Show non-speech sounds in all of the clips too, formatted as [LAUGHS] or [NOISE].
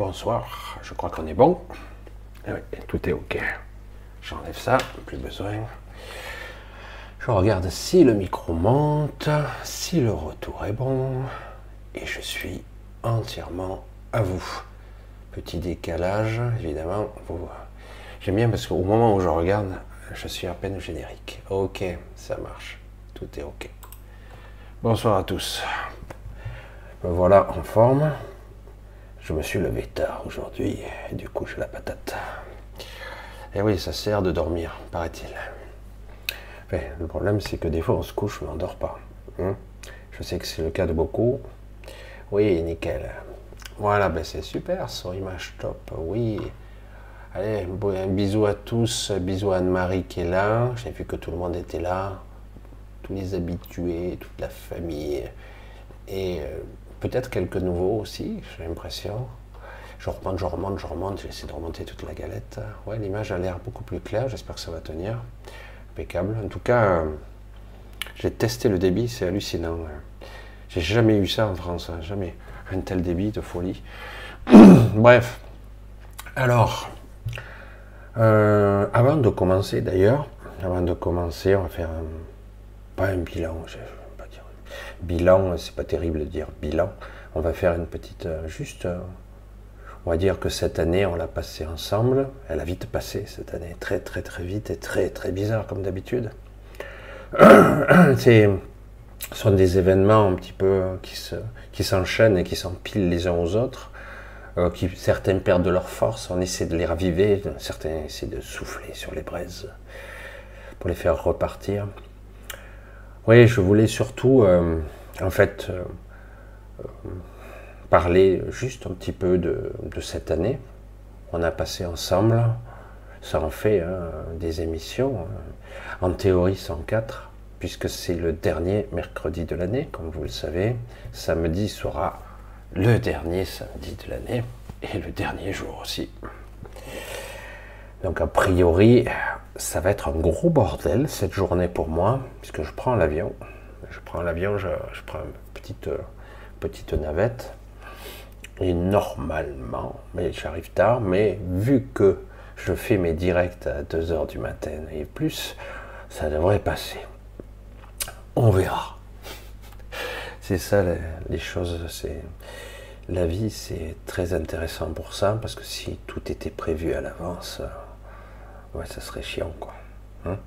bonsoir, je crois qu'on est bon. Eh tout est ok. J'enlève ça, plus besoin. Je regarde si le micro monte, si le retour est bon. Et je suis entièrement à vous. Petit décalage, évidemment. J'aime bien parce qu'au moment où je regarde, je suis à peine au générique. Ok, ça marche. Tout est ok. Bonsoir à tous. Me voilà en forme. Je me suis levé tard aujourd'hui, et du coup j'ai la patate. Et oui, ça sert de dormir, paraît-il. Mais le problème, c'est que des fois on se couche, mais on ne dort pas. hein. Je sais que c'est le cas de beaucoup. Oui, nickel. Voilà, ben c'est super, son image top, oui. Allez, un bisou à tous, bisou à Anne-Marie qui est là. J'ai vu que tout le monde était là. Tous les habitués, toute la famille. Et euh, peut-être quelques nouveaux aussi, j'ai l'impression. Je remonte, je remonte, je remonte, j'essaie de remonter toute la galette. Ouais, l'image a l'air beaucoup plus claire, j'espère que ça va tenir. Impeccable. En tout cas, j'ai testé le débit, c'est hallucinant. J'ai jamais eu ça en France, hein, jamais. Un tel débit de folie. [COUGHS] Bref. Alors, euh, avant de commencer d'ailleurs, avant de commencer, on va faire un, pas un bilan, je, je vais pas dire bilan, c'est pas terrible de dire bilan. On va faire une petite, euh, juste, euh, on va dire que cette année, on l'a passée ensemble. Elle a vite passé cette année, très très très vite et très très bizarre comme d'habitude. [CLEARS THROAT] Ce sont des événements un petit peu qui s'enchaînent et qui s'empilent les uns aux autres. euh, qui, certains perdent de leur force, on essaie de les raviver, certains essaient de souffler sur les braises pour les faire repartir. Oui, je voulais surtout, euh, en fait, euh, euh, parler juste un petit peu de, cette année. On a passé ensemble, ça en fait hein, des émissions, en théorie 104, puisque c'est le dernier mercredi de l'année, comme vous le savez. Samedi sera le dernier samedi de l'année et le dernier jour aussi. Donc a priori, ça va être un gros bordel cette journée pour moi, puisque je prends l'avion. Je prends l'avion, je, prends une petite, euh, petite navette. Et normalement, mais j'arrive tard, mais vu que je fais mes directs à 2h du matin et plus, ça devrait passer. On verra. [LAUGHS] C'est ça les, les choses, c'est la vie, c'est très intéressant pour ça, parce que si tout était prévu à l'avance, euh, ouais, ça serait chiant, quoi. Hein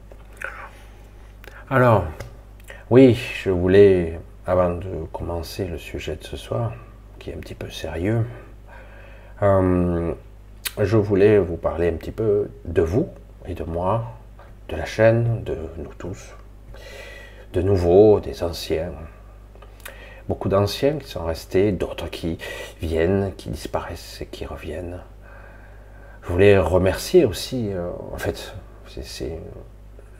Alors, oui, je voulais, avant de commencer le sujet de ce soir, qui est un petit peu sérieux, euh, je voulais vous parler un petit peu de vous et de moi, de la chaîne, de nous tous, de nouveaux, des anciens. Beaucoup d'anciens qui sont restés, d'autres qui viennent, qui disparaissent et qui reviennent. Je voulais remercier aussi, euh, en fait,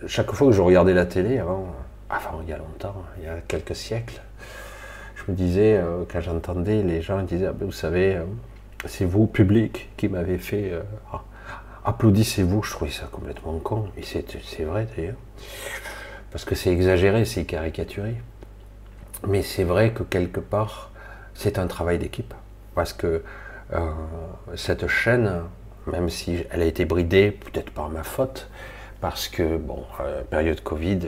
chaque fois que je regardais la télé avant, avant il y a longtemps, il y a quelques siècles, je me disais, euh, quand j'entendais les gens disaient, ah ben, vous savez, euh, c'est vous, public, qui m'avez fait. Euh, applaudissez-vous. Je trouvais ça complètement con. Et c'est vrai d'ailleurs. Parce que c'est exagéré, c'est caricaturé. Mais c'est vrai que quelque part, c'est un travail d'équipe. Parce que cette chaîne, même si elle a été bridée, peut-être par ma faute, parce que, bon, euh, période Covid,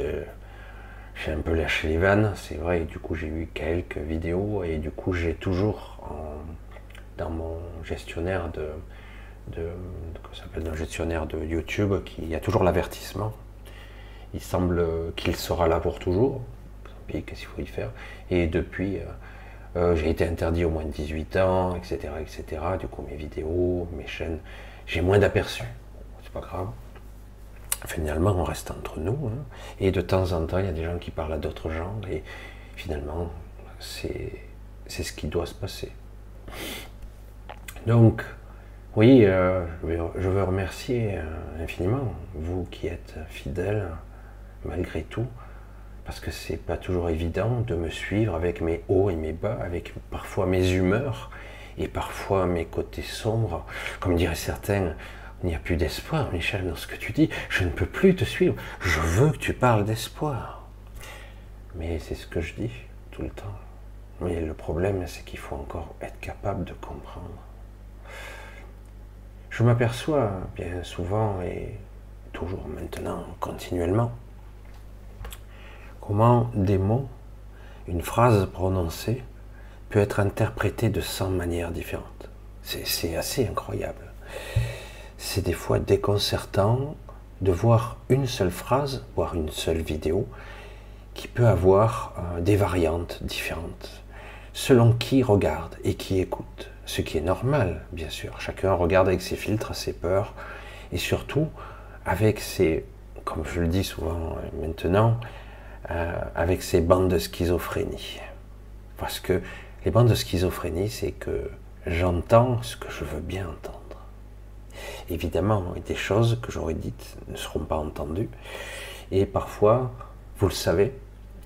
j'ai un peu lâché les vannes, c'est vrai, du coup j'ai eu quelques vidéos, et du coup j'ai toujours dans mon gestionnaire de, de, s'appelle gestionnaire de YouTube qui y a toujours l'avertissement. Il semble qu'il sera là pour toujours. Puis qu'est-ce qu'il faut y faire? Et depuis, euh, j'ai été interdit au moins de 18 ans, etc., etc. Du coup, mes vidéos, mes chaînes, j'ai moins d'aperçus. C'est pas grave. Finalement, on reste entre nous. Hein. Et de temps en temps, il y a des gens qui parlent à d'autres gens. Et finalement, c'est ce qui doit se passer. Donc, oui, euh, je veux remercier euh, infiniment vous qui êtes fidèles malgré tout, parce que c'est pas toujours évident de me suivre avec mes hauts et mes bas, avec parfois mes humeurs et parfois mes côtés sombres. Comme diraient certains, il n'y a plus d'espoir, Michel, dans ce que tu dis. Je ne peux plus te suivre. Je veux que tu parles d'espoir. Mais c'est ce que je dis tout le temps. Mais le problème, c'est qu'il faut encore être capable de comprendre je m'aperçois bien souvent et toujours maintenant, continuellement, comment des mots, une phrase prononcée, peut être interprétée de 100 manières différentes? C'est assez incroyable. C'est des fois déconcertant de voir une seule phrase, voire une seule vidéo, qui peut avoir euh, des variantes différentes, selon qui regarde et qui écoute ce qui est normal, bien sûr. Chacun regarde avec ses filtres, ses peurs, et surtout avec ses, comme je le dis souvent maintenant, euh, avec ses bandes de schizophrénie. Parce que les bandes de schizophrénie, c'est que j'entends ce que je veux bien entendre. Évidemment, des choses que j'aurais dites ne seront pas entendues. Et parfois, vous le savez,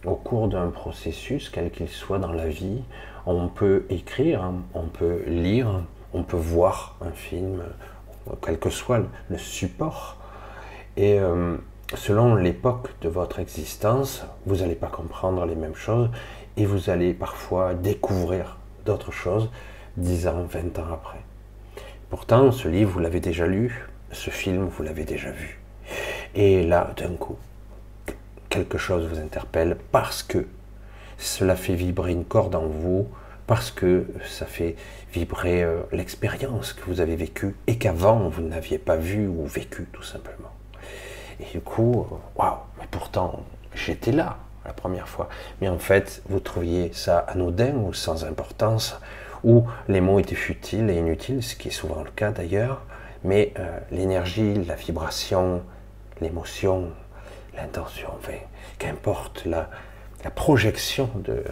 au cours d'un processus, quel qu'il soit dans la vie, on peut écrire, on peut lire, on peut voir un film, quel que soit le support. Et euh, selon l'époque de votre existence, vous n'allez pas comprendre les mêmes choses et vous allez parfois découvrir d'autres choses 10 ans, 20 ans après. Pourtant, ce livre, vous l'avez déjà lu, ce film, vous l'avez déjà vu. Et là, d'un coup, quelque chose vous interpelle parce que cela fait vibrer une corde en vous, parce que ça fait vibrer euh, l'expérience que vous avez vécue et qu'avant vous n'aviez pas vu ou vécu tout simplement. Et du coup, waouh, mais pourtant j'étais là la première fois. Mais en fait, vous trouviez ça anodin ou sans importance, ou les mots étaient futiles et inutiles, ce qui est souvent le cas d'ailleurs, mais euh, l'énergie, la vibration, l'émotion, l'intention, enfin, qu'importe la, projection de,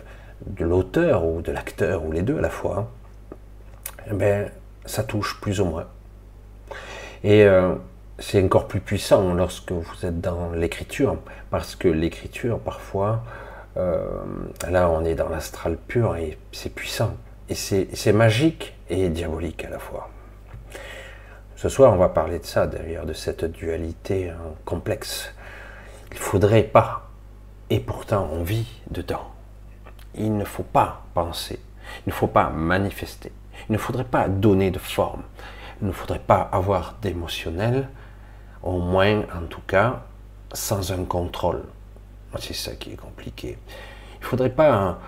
de l'auteur ou de l'acteur ou les deux à la fois, hein, eh ben, ça touche plus ou moins. Et euh, c'est encore plus puissant lorsque vous êtes dans l'écriture, parce que l'écriture, parfois, euh, là on est dans l'astral pur et c'est puissant. Et c'est magique et diabolique à la fois. Ce soir, on va parler de ça, d'ailleurs, de cette dualité hein, complexe. Il faudrait pas, et pourtant on vit dedans il ne faut pas penser, il ne faut pas manifester, il ne faudrait pas donner de forme, il ne faudrait pas avoir d'émotionnel, au moins en tout cas sans un contrôle. C'est ça qui est compliqué. Il ne faudrait pas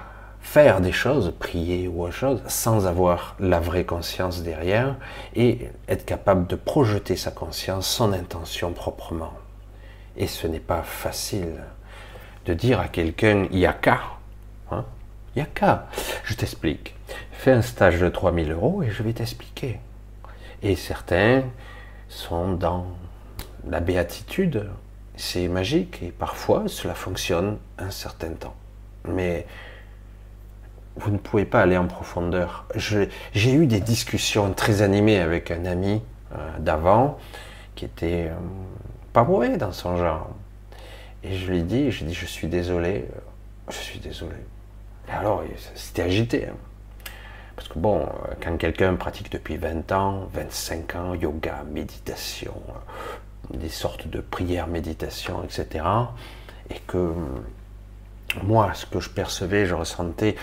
faire des choses, prier ou autre chose, sans avoir la vraie conscience derrière et être capable de projeter sa conscience, son intention proprement. Et ce n'est pas facile. de dire à quelqu'un, il y a qu'à, hein, il y a qu'à, je t'explique. Fais un stage de 3000 euros et je vais t'expliquer. Et certains sont dans la béatitude, c'est magique et parfois cela fonctionne un certain temps. Mais vous ne pouvez pas aller en profondeur. J'ai eu des discussions très animées avec un ami euh, d'avant qui était euh, pas mauvais dans son genre. Et je lui ai dit, je dit, je suis désolé, euh, je suis désolé. Et alors, c'était agité. Hein. Parce que bon, quand quelqu'un pratique depuis 20 ans, 25 ans, yoga, méditation, des sortes de prières, méditation, etc., et que moi, ce que je percevais, je ressentais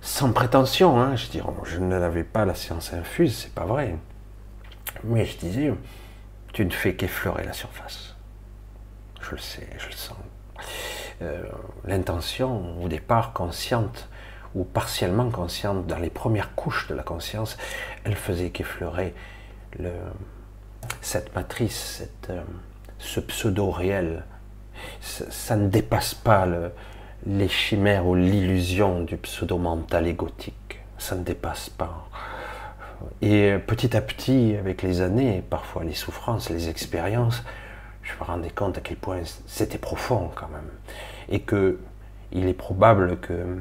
sans prétention, hein, je, dis, je ne l'avais pas la science infuse, c'est pas vrai. Mais je disais, tu ne fais qu'effleurer la surface. Je le sais, je le sens. Euh, l'intention, au départ consciente ou partiellement consciente, dans les premières couches de la conscience, elle faisait qu'effleurer le, cette matrice, euh, ce pseudo-réel. Ça, ne dépasse pas le, les chimères ou l'illusion du pseudo-mental égotique. Ça ne dépasse pas. Et petit à petit, avec les années, parfois les souffrances, les expériences, je me rendais compte à quel point c'était profond quand même. Et que il est probable que,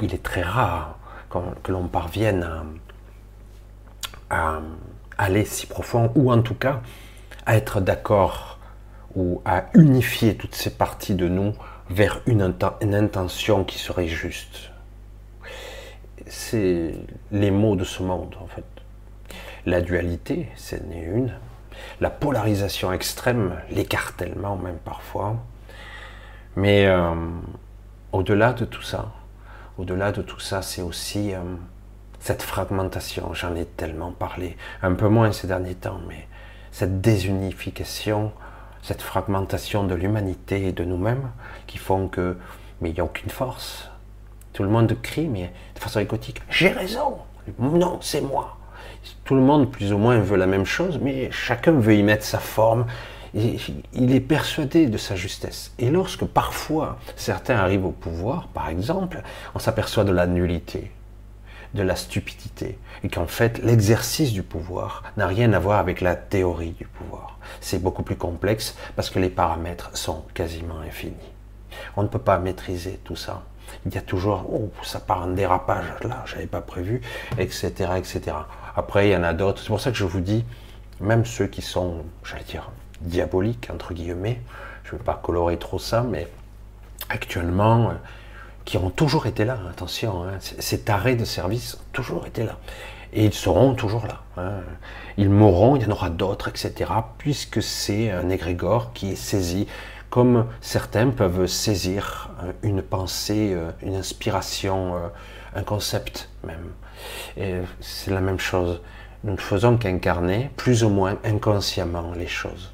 il est très rare que l'on parvienne à, aller si profond, ou en tout cas à être d'accord, ou à unifier toutes ces parties de nous vers une, intention qui serait juste. C'est les mots de ce monde, en fait. La dualité, c'est une. La polarisation extrême, l'écartèlement même parfois. Mais euh, au-delà de tout ça, au-delà de tout ça, c'est aussi euh, cette fragmentation. J'en ai tellement parlé, un peu moins ces derniers temps, mais cette désunification cette fragmentation de l'humanité et de nous-mêmes qui font que, mais il n'y a aucune force. Tout le monde crie, mais de façon égotique, j'ai raison. Non, c'est moi. Tout le monde, plus ou moins, veut la même chose, mais chacun veut y mettre sa forme. il est persuadé de sa justesse. Et lorsque parfois certains arrivent au pouvoir, par exemple, on s'aperçoit de la nullité de la stupidité et qu'en fait l'exercice du pouvoir n'a rien à voir avec la théorie du pouvoir. C'est beaucoup plus complexe parce que les paramètres sont quasiment infinis. On ne peut pas maîtriser tout ça. Il y a toujours, oh, ça part en dérapage, là, j'avais pas prévu, etc., etc. Après, il y en a d'autres. C'est pour ça que je vous dis, même ceux qui sont, j'allais dire, diaboliques, entre guillemets, je ne veux pas colorer trop ça, mais actuellement, qui ont toujours été là, attention, hein, ces arrêts de service ont toujours été là. Et ils seront toujours là. Hein. Ils mourront, il y en aura d'autres, etc. Puisque c'est un égrégore qui est saisi, comme certains peuvent saisir euh, une pensée, euh, une inspiration, euh, un concept même. Et c'est la même chose. Nous ne faisons qu'incarner, plus ou moins inconsciemment, les choses.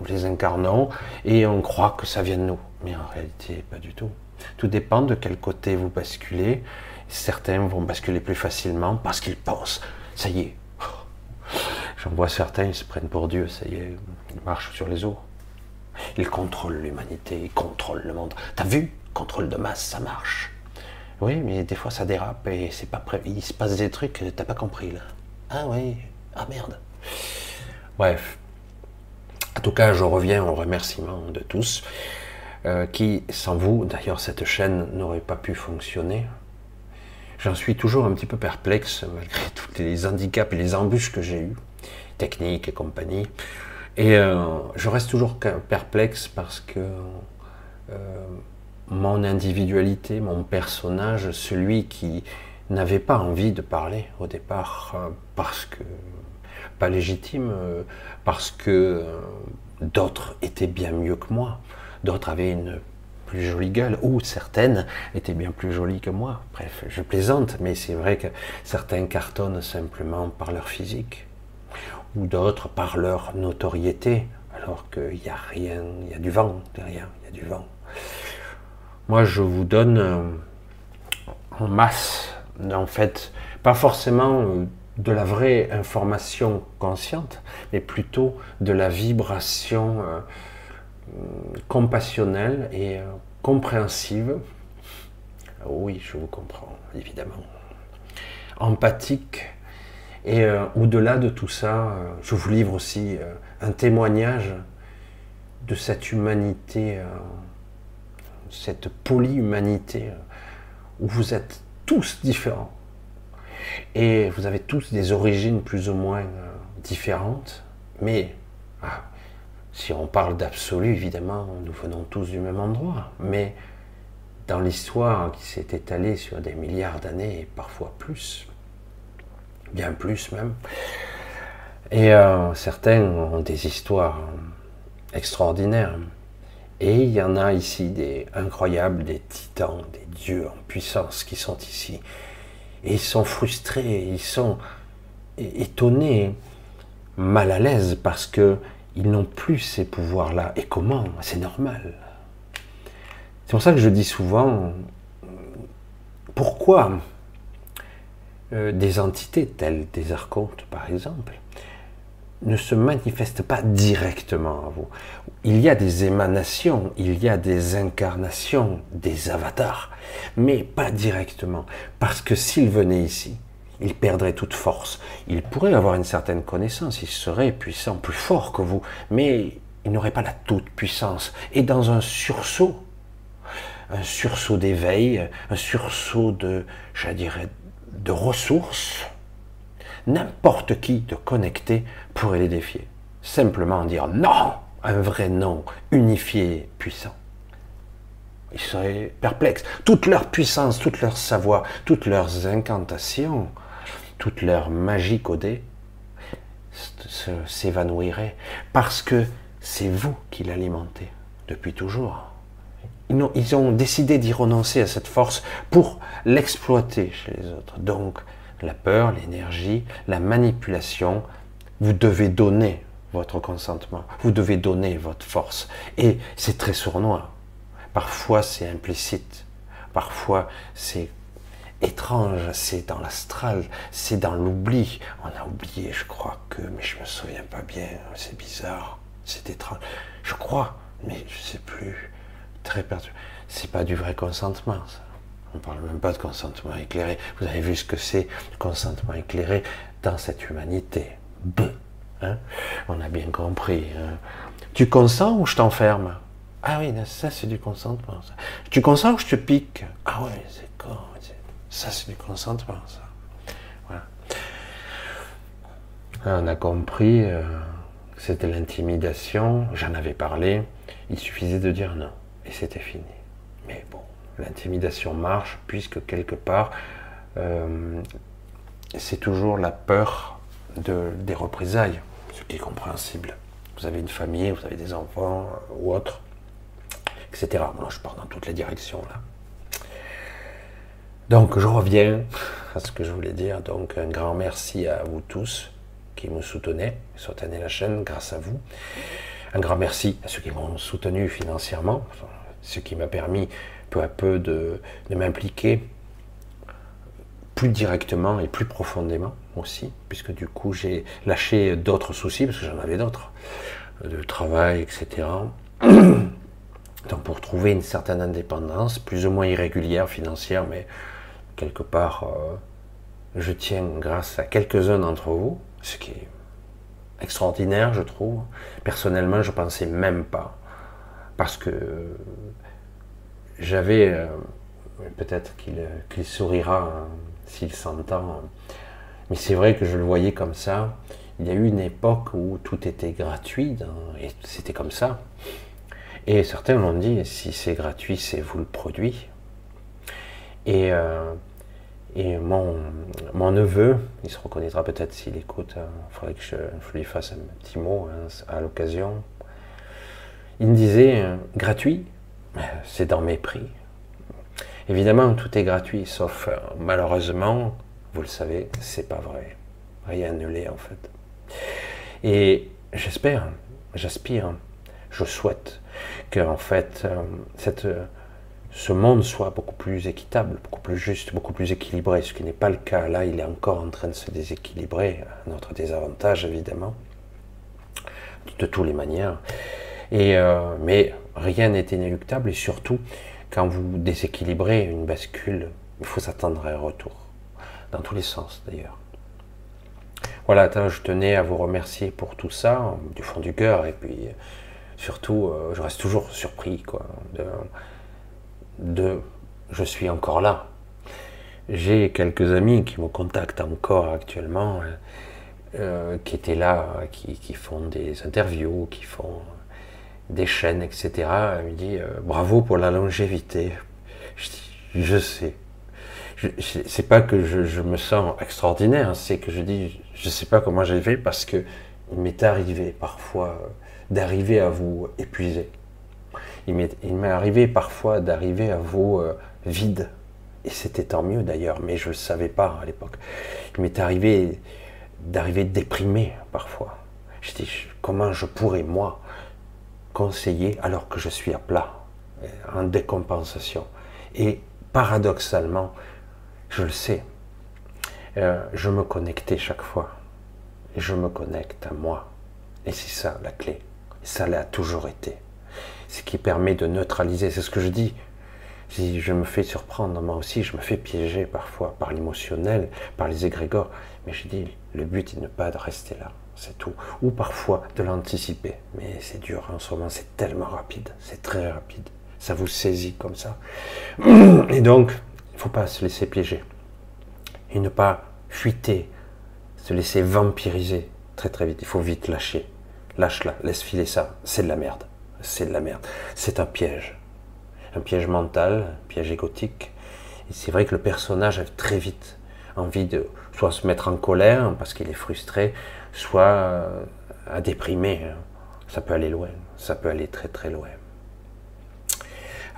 Nous les incarnons et on croit que ça vient de nous. Mais en réalité, pas du tout. Tout dépend de quel côté vous basculez. Certains vont basculer plus facilement parce qu'ils pensent, ça y est. J'en vois certains, ils se prennent pour Dieu, ça y est, ils marchent sur les eaux. Ils contrôlent l'humanité, ils contrôlent le monde. T'as vu? Contrôle de masse, ça marche. Oui, mais des fois ça dérape et c'est pas prévu. Il se passe des trucs que t'as pas compris là. Ah oui, ah merde. Bref. En tout cas, je reviens au remerciement de tous. Euh, qui, sans vous, d'ailleurs, cette chaîne n'aurait pas pu fonctionner. J'en suis toujours un petit peu perplexe, malgré [LAUGHS] tous les handicaps et les embûches que j'ai eues, techniques et compagnie. Et euh, je reste toujours perplexe parce que euh, mon individualité, mon personnage, celui qui n'avait pas envie de parler au départ, parce que pas légitime, parce que d'autres étaient bien mieux que moi, d'autres avaient une plus jolie gueule, ou certaines étaient bien plus jolies que moi. Bref, je plaisante, mais c'est vrai que certains cartonnent simplement par leur physique, ou d'autres par leur notoriété, alors qu'il n'y a rien, il y a du vent derrière, il y a du vent. Moi, je vous donne euh, en masse, en fait, pas forcément euh, de la vraie information consciente, mais plutôt de la vibration. Euh, compassionnelle et euh, compréhensive. Oui, je vous comprends, évidemment. Empathique. Et euh, au-delà de tout ça, euh, je vous livre aussi euh, un témoignage de cette humanité, cette polyhumanité, où vous êtes tous différents. Et vous avez tous des origines plus ou moins différentes, mais ah, si on parle d'absolu, évidemment, nous venons tous du même endroit. Mais dans l'histoire qui s'est étalée sur des milliards d'années, et parfois plus, bien plus même, et euh, certains ont des histoires extraordinaires. Et il y en a ici des incroyables, des titans, des dieux en puissance qui sont ici. Et ils sont frustrés, ils sont étonnés, mal à l'aise parce que ils n'ont plus ces pouvoirs-là. Et comment? C'est normal. C'est pour ça que je dis souvent, pourquoi euh, des entités telles des archontes, par exemple, ne se manifestent pas directement à vous? Il y a des émanations, il y a des incarnations, des avatars, mais pas directement. Parce que s'ils venaient ici, il perdrait toute force. Il pourrait avoir une certaine connaissance, il serait puissant, plus fort que vous, mais il n'aurait pas la toute puissance. Et dans un sursaut, un sursaut d'éveil, un sursaut de, je dirais, de ressources, n'importe qui de connecté pourrait les défier. Simplement dire non, un vrai non, unifié, puissant. Ils seraient perplexes. Toute leur puissance, toute leur savoir, toutes leurs incantations, toute leur magie codée s'évanouirait parce que c'est vous qui l'alimentez depuis toujours. Ils ont, ils ont décidé d'y renoncer à cette force pour l'exploiter chez les autres. Donc, la peur, l'énergie, la manipulation, vous devez donner votre consentement, vous devez donner votre force. Et c'est très sournois. Parfois, c'est implicite. Parfois, c'est étrange, c'est dans l'astral, c'est dans l'oubli. On a oublié, je crois que, mais je me souviens pas bien, c'est bizarre, c'est étrange. Je crois, mais je sais plus. Très perdu. C'est pas du vrai consentement, ça. On parle même pas de consentement éclairé. Vous avez vu ce que c'est, le consentement éclairé dans cette humanité. Hein On a bien compris. Hein. Tu consens ou je t'enferme? Ah oui, ça c'est du consentement. Tu consens ou je te pique? Ah ouais, c'est con. Ça, c'est du consentement, ça. Voilà. On a compris euh, que c'était l'intimidation, j'en avais parlé, il suffisait de dire non, et c'était fini. Mais bon, l'intimidation marche, puisque quelque part, euh, c'est toujours la peur de, des représailles, ce qui est compréhensible. Vous avez une famille, vous avez des enfants euh, ou autres, etc. Je pars dans toutes les directions là. Donc je reviens à ce que je voulais dire. Donc un grand merci à vous tous qui me soutenez, soutenez la chaîne grâce à vous. Un grand merci à ceux qui m'ont soutenu financièrement, ce qui m'a permis peu à peu de, m'impliquer plus directement et plus profondément aussi, puisque du coup j'ai lâché d'autres soucis, parce que j'en avais d'autres, de travail, etc. [CLEARS THROAT] Donc pour trouver une certaine indépendance, plus ou moins irrégulière financière, mais quelque part, euh, je tiens grâce à quelques-uns d'entre vous, ce qui est extraordinaire, je trouve. Personnellement, je pensais même pas, parce que j'avais, euh, peut-être qu'il sourira hein, s'il s'entend, mais c'est vrai que je le voyais comme ça. Il y a eu une époque où tout était gratuit, et c'était comme ça. Et certains m'ont dit, si c'est gratuit, c'est vous le produit. Et, euh, et mon, mon, neveu, il se reconnaîtra peut-être s'il écoute, il euh, faudrait que je, lui fasse un petit mot hein, à l'occasion. Il me disait, euh, gratuit, c'est dans mes prix. Évidemment, tout est gratuit, sauf malheureusement, vous le savez, c'est pas vrai. Rien ne l'est en fait. Et j'espère, j'aspire, je souhaite que en fait, cette ce monde soit beaucoup plus équitable, beaucoup plus juste, beaucoup plus équilibré, ce qui n'est pas le cas. Là, il est encore en train de se déséquilibrer, à notre désavantage évidemment, de toutes les manières. Et, euh, mais rien n'est inéluctable et surtout, quand vous déséquilibrez une bascule, il faut s'attendre à un retour. Dans tous les sens d'ailleurs. Voilà, je tenais à vous remercier pour tout ça, du fond du cœur, et puis surtout, euh, je reste toujours surpris, quoi, de je suis encore là. J'ai quelques amis qui me contactent encore actuellement, euh, euh, qui étaient là, qui, font des interviews, qui font des chaînes, etc. Elle me dit bravo pour la longévité. Je dis je sais. C'est pas que je, me sens extraordinaire, c'est que je dis je sais pas comment j'ai fait parce que il m'est arrivé parfois d'arriver à vous épuiser. Il m'est arrivé parfois d'arriver à vous euh, vide. Et c'était tant mieux d'ailleurs, mais je ne savais pas à l'époque. Il m'est arrivé d'arriver déprimé parfois. Je dis, comment je pourrais, moi, conseiller alors que je suis à plat, en décompensation? Et paradoxalement, je le sais, euh, je me connectais chaque fois. Et je me connecte à moi. Et c'est ça la clé. Ça l'a toujours été. Ce qui permet de neutraliser, c'est ce que je dis. Si je me fais surprendre, moi aussi, je me fais piéger parfois par l'émotionnel, par les égrégores. Mais je dis, le but est de ne pas rester là, c'est tout. Ou parfois de l'anticiper. Mais c'est dur en ce moment, c'est tellement rapide, c'est très rapide. Ça vous saisit comme ça. [CLEARS THROAT] Et donc, il ne faut pas se laisser piéger. Et ne pas fuiter, se laisser vampiriser très très vite. Il faut vite lâcher lâche-la, laisse filer ça, c'est de la merde, c'est de la merde, c'est un piège, un piège mental, un piège égotique. Et c'est vrai que le personnage a très vite envie de soit se mettre en colère parce qu'il est frustré, soit euh, à déprimer. Ça peut aller loin, ça peut aller très très loin.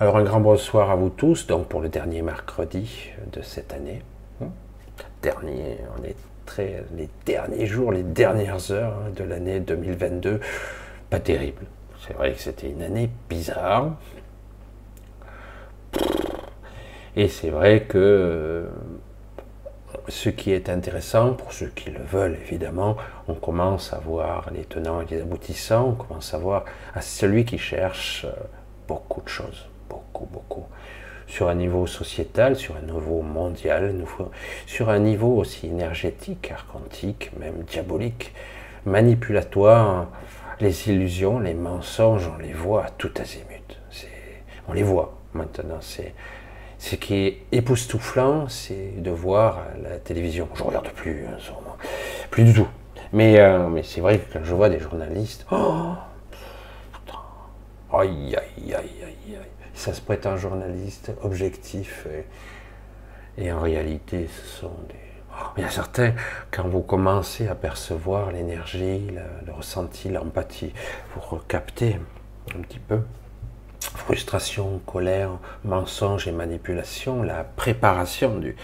Alors un grand bonsoir à vous tous, donc pour le dernier mercredi de cette année. Dernier, on est les derniers jours, les dernières heures hein, de l'année 2022. Pas terrible. C'est vrai que c'était une année bizarre. Et c'est vrai que euh, ce qui est intéressant, pour ceux qui le veulent évidemment, on commence à voir les tenants et les aboutissants, on commence à voir à celui qui cherche euh, beaucoup de choses, beaucoup, beaucoup sur un niveau sociétal, sur un niveau mondial, sur un niveau aussi énergétique, archontique, même diabolique, manipulatoire. Les illusions, les mensonges, on les voit à tout azimut. On les voit maintenant. C'est ce qui est époustouflant, c'est de voir la télévision. Je regarde plus, hein, plus du tout. Mais, euh, mais c'est vrai que quand je vois des journalistes, oh, putain, aïe, aïe, aïe, aïe, aïe ça se prête un journaliste objectif. Et, en réalité, ce sont des. Il y a certains, quand vous commencez à percevoir l'énergie, le, ressenti, l'empathie, vous recaptez un petit peu frustration, colère, mensonge et manipulation, la préparation du.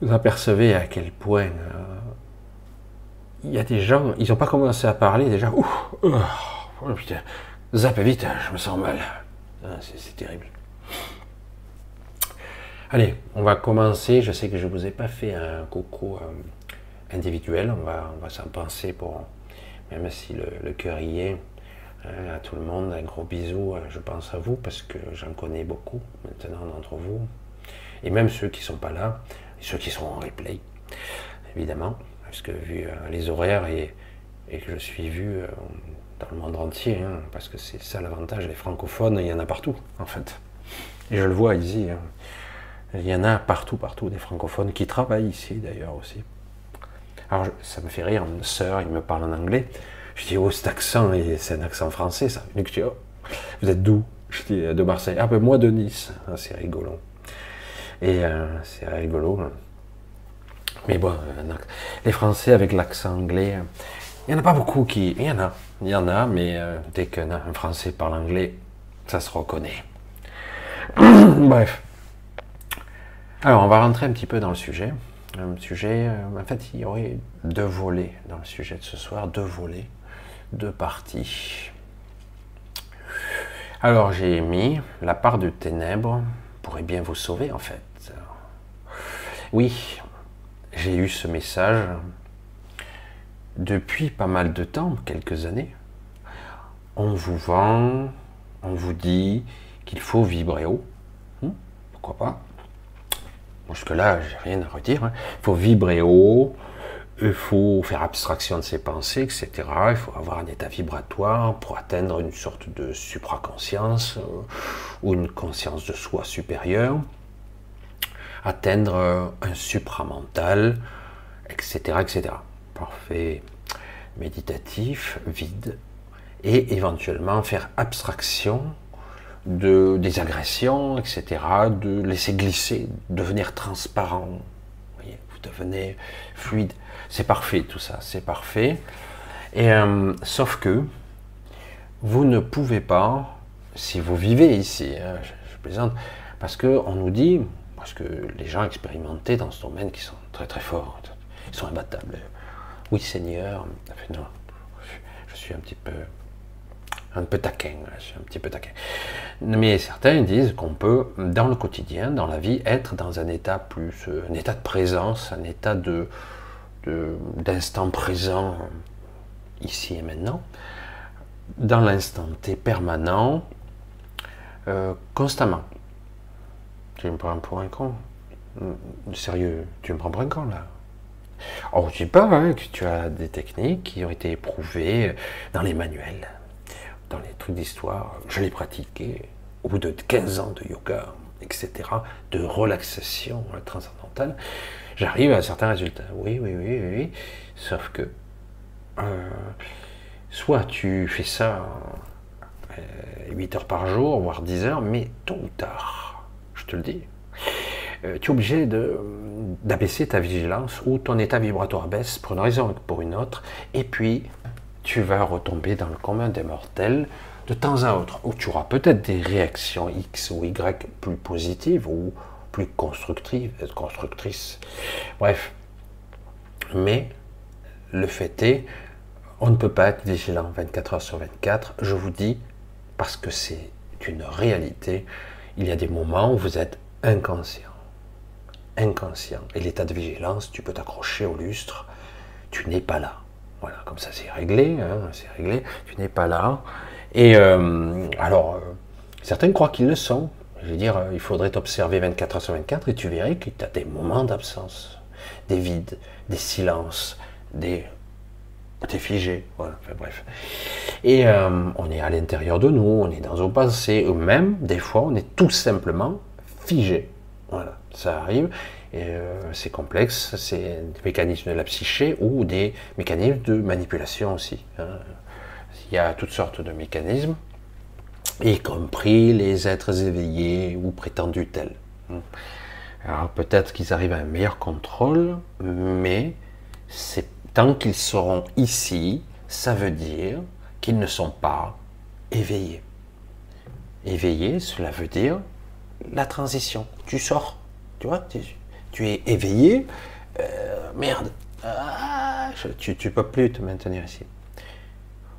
Vous apercevez à quel point euh, il y a des gens, ils n'ont pas commencé à parler déjà. Ouh, oh, oh, putain, vite, je me sens mal. Ah, c'est terrible. Allez, on va commencer. Je sais que je ne vous ai pas fait un coucou euh, individuel. On va, on va s'en penser pour, même si le, cœur y est, hein, à tout le monde. Un gros bisou, euh, je pense à vous parce que j'en connais beaucoup maintenant d'entre vous. Et même ceux qui ne sont pas là, et ceux qui sont en replay, évidemment. Parce que vu euh, les horaires et, et, que je suis vu dans le monde entier, hein, parce que c'est ça l'avantage, les francophones, il y en a partout, en fait. Et je le vois ici, hein. Il y en a partout, partout, des francophones qui travaillent ici d'ailleurs aussi. Alors ça me fait rire, une sœur, il me parle en anglais, je dis, oh cet accent, c'est un accent français ça. Je dis, oh, vous êtes d'où? Je dis, de Marseille. Ah ben moi de Nice, ah, c'est rigolo. Et euh, c'est rigolo. Mais bon, euh, les Français avec l'accent anglais, il n'y en a pas beaucoup qui... Il y en a, il y en a, mais euh, dès qu'un Français parle anglais, ça se reconnaît. [COUGHS] Bref. Alors, on va rentrer un petit peu dans le sujet. Un sujet, euh, en fait, il y aurait deux volets dans le sujet de ce soir, deux volets, deux parties. Alors, j'ai mis la part de ténèbres pourrait bien vous sauver, en fait. Oui, j'ai eu ce message depuis pas mal de temps, quelques années, on vous vend, on vous dit qu'il faut vibrer haut. Hmm, pourquoi pas? Jusque-là, j'ai rien à redire. hein. Il faut vibrer haut, il faut faire abstraction de ses pensées, etc. Il faut avoir un état vibratoire pour atteindre une sorte de supraconscience euh, ou une conscience de soi supérieure, atteindre euh, un supramental, etc., etc. Parfait méditatif, vide, et éventuellement faire abstraction de, des agressions, etc., de laisser glisser, devenir transparent. Vous, devenez fluide. C'est parfait tout ça, c'est parfait. Et, euh, sauf que vous ne pouvez pas, si vous vivez ici, hein, je, plaisante, parce qu'on nous dit, parce que les gens expérimentés dans ce domaine qui sont très très forts, ils sont imbattables. Oui Seigneur, non, je suis un petit peu un peu taquin, suis un petit peu taquin. Mais certains disent qu'on peut, dans le quotidien, dans la vie, être dans un état plus, euh, un état de présence, un état de d'instant présent, ici et maintenant, dans l'instant T permanent, euh, constamment. Tu me prends pour un con Hum, Sérieux, tu me prends pour un con là Oh, je dis pas hein, que tu as des techniques qui ont été éprouvées dans les manuels, dans les trucs d'histoire. Je les pratiquais au bout de 15 ans de yoga, etc., de relaxation euh, transcendantale. J'arrive à certains résultats. Oui, oui, oui, oui, oui. Sauf que euh, soit tu fais ça euh, 8 heures par jour, voire 10 heures, mais tôt ou tard, je te le dis, euh, tu es obligé d'abaisser ta vigilance ou ton état vibratoire baisse pour une raison ou pour une autre, et puis tu vas retomber dans le commun des mortels de temps à autre, où tu auras peut-être des réactions X ou Y plus positives ou plus constructives, constructrices. Bref. Mais le fait est, on ne peut pas être vigilant 24 heures sur 24, je vous dis, parce que c'est une réalité, il y a des moments où vous êtes inconscient inconscient. Et l'état de vigilance, tu peux t'accrocher au lustre, tu n'es pas là. Voilà, comme ça c'est réglé, hein, c'est réglé, tu n'es pas là. Et euh, alors, euh, certains croient qu'ils le sont. Je veux dire, euh, il faudrait t'observer 24 heures sur 24 et tu verrais que tu as des moments d'absence, des vides, des silences, des... T'es figé, voilà, enfin, bref. Et on est à l'intérieur de nous, on est dans nos pensées, ou même, des fois, on est tout simplement figé. Voilà, ça arrive. Euh, c'est complexe, c'est des mécanismes de la psyché ou des mécanismes de manipulation aussi. hein. Il y a toutes sortes de mécanismes, y compris les êtres éveillés ou prétendus tels. Alors peut-être qu'ils arrivent à un meilleur contrôle, mais tant qu'ils seront ici, ça veut dire qu'ils ne sont pas éveillés. Éveillé, cela veut dire la transition. Tu sors, tu vois, tu, tu es éveillé, euh, merde, ah, tu ne peux plus te maintenir ici.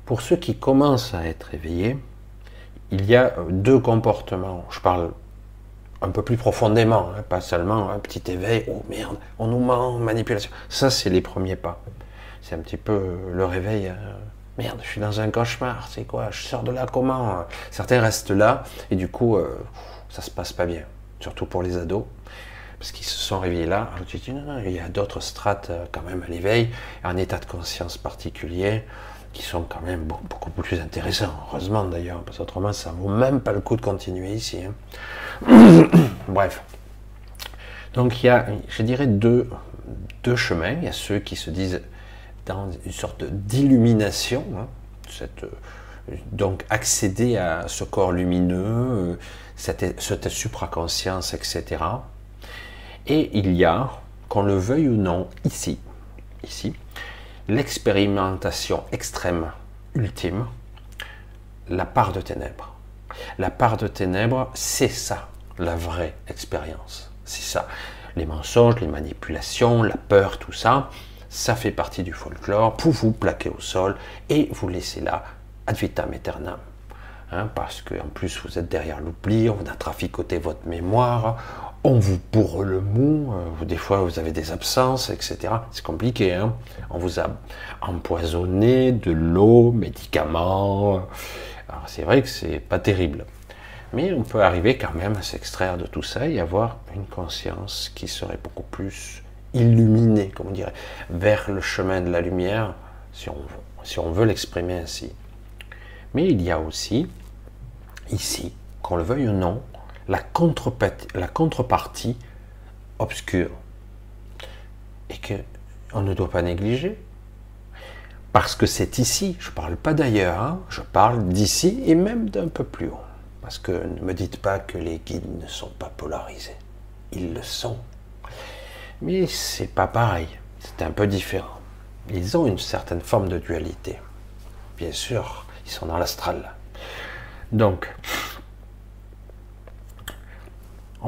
Pour ceux qui commencent à être éveillés, il y a deux comportements. Je parle un peu plus profondément, hein, pas seulement un petit éveil, oh merde, on nous ment, manipulation. Ça, c'est les premiers pas. C'est un petit peu le réveil. euh, merde, je suis dans un cauchemar, c'est quoi Je sors de là comment Certains restent là, et du coup, euh, ça se passe pas bien. Surtout pour les ados, parce qu'ils se sont réveillés là. Alors tu dis, non, non, il y a d'autres strates euh, quand même à l'éveil, un état de conscience particulier, qui sont quand même beaucoup, plus intéressants, heureusement d'ailleurs, parce qu'autrement, ça vaut même pas le coup de continuer ici. hein. [COUGHS] Bref. Donc il y a, je dirais, deux, deux chemins. Il y a ceux qui se disent dans une sorte d'illumination, hein, euh, donc accéder à ce corps lumineux, euh, cette, cette supraconscience, etc. Et il y a, qu'on le veuille ou non, ici, ici, l'expérimentation extrême, ultime, la part de ténèbres. La part de ténèbres, c'est ça, la vraie expérience. C'est ça. Les mensonges, les manipulations, la peur, tout ça, ça fait partie du folklore pour vous plaquer au sol et vous laisser là ad vitam aeternam. Hein, parce qu'en plus vous êtes derrière l'oubli, on a traficoté votre mémoire, on vous bourre le mou, euh, des fois vous avez des absences, etc. C'est compliqué, hein. on vous a empoisonné de l'eau, médicaments. Alors c'est vrai que c'est pas terrible. Mais on peut arriver quand même à s'extraire de tout ça et avoir une conscience qui serait beaucoup plus illuminée, comme on dirait, vers le chemin de la lumière, si on, si on veut l'exprimer ainsi. Mais il y a aussi, ici, qu'on le veuille ou non, la contrepartie, obscure. Et qu'on ne doit pas négliger. Parce que c'est ici, je ne parle pas d'ailleurs, hein, je parle d'ici et même d'un peu plus haut. Parce que ne me dites pas que les guides ne sont pas polarisés. Ils le sont. Mais c'est pas pareil. C'est un peu différent. Ils ont une certaine forme de dualité. Bien sûr, ils sont dans l'astral. Donc,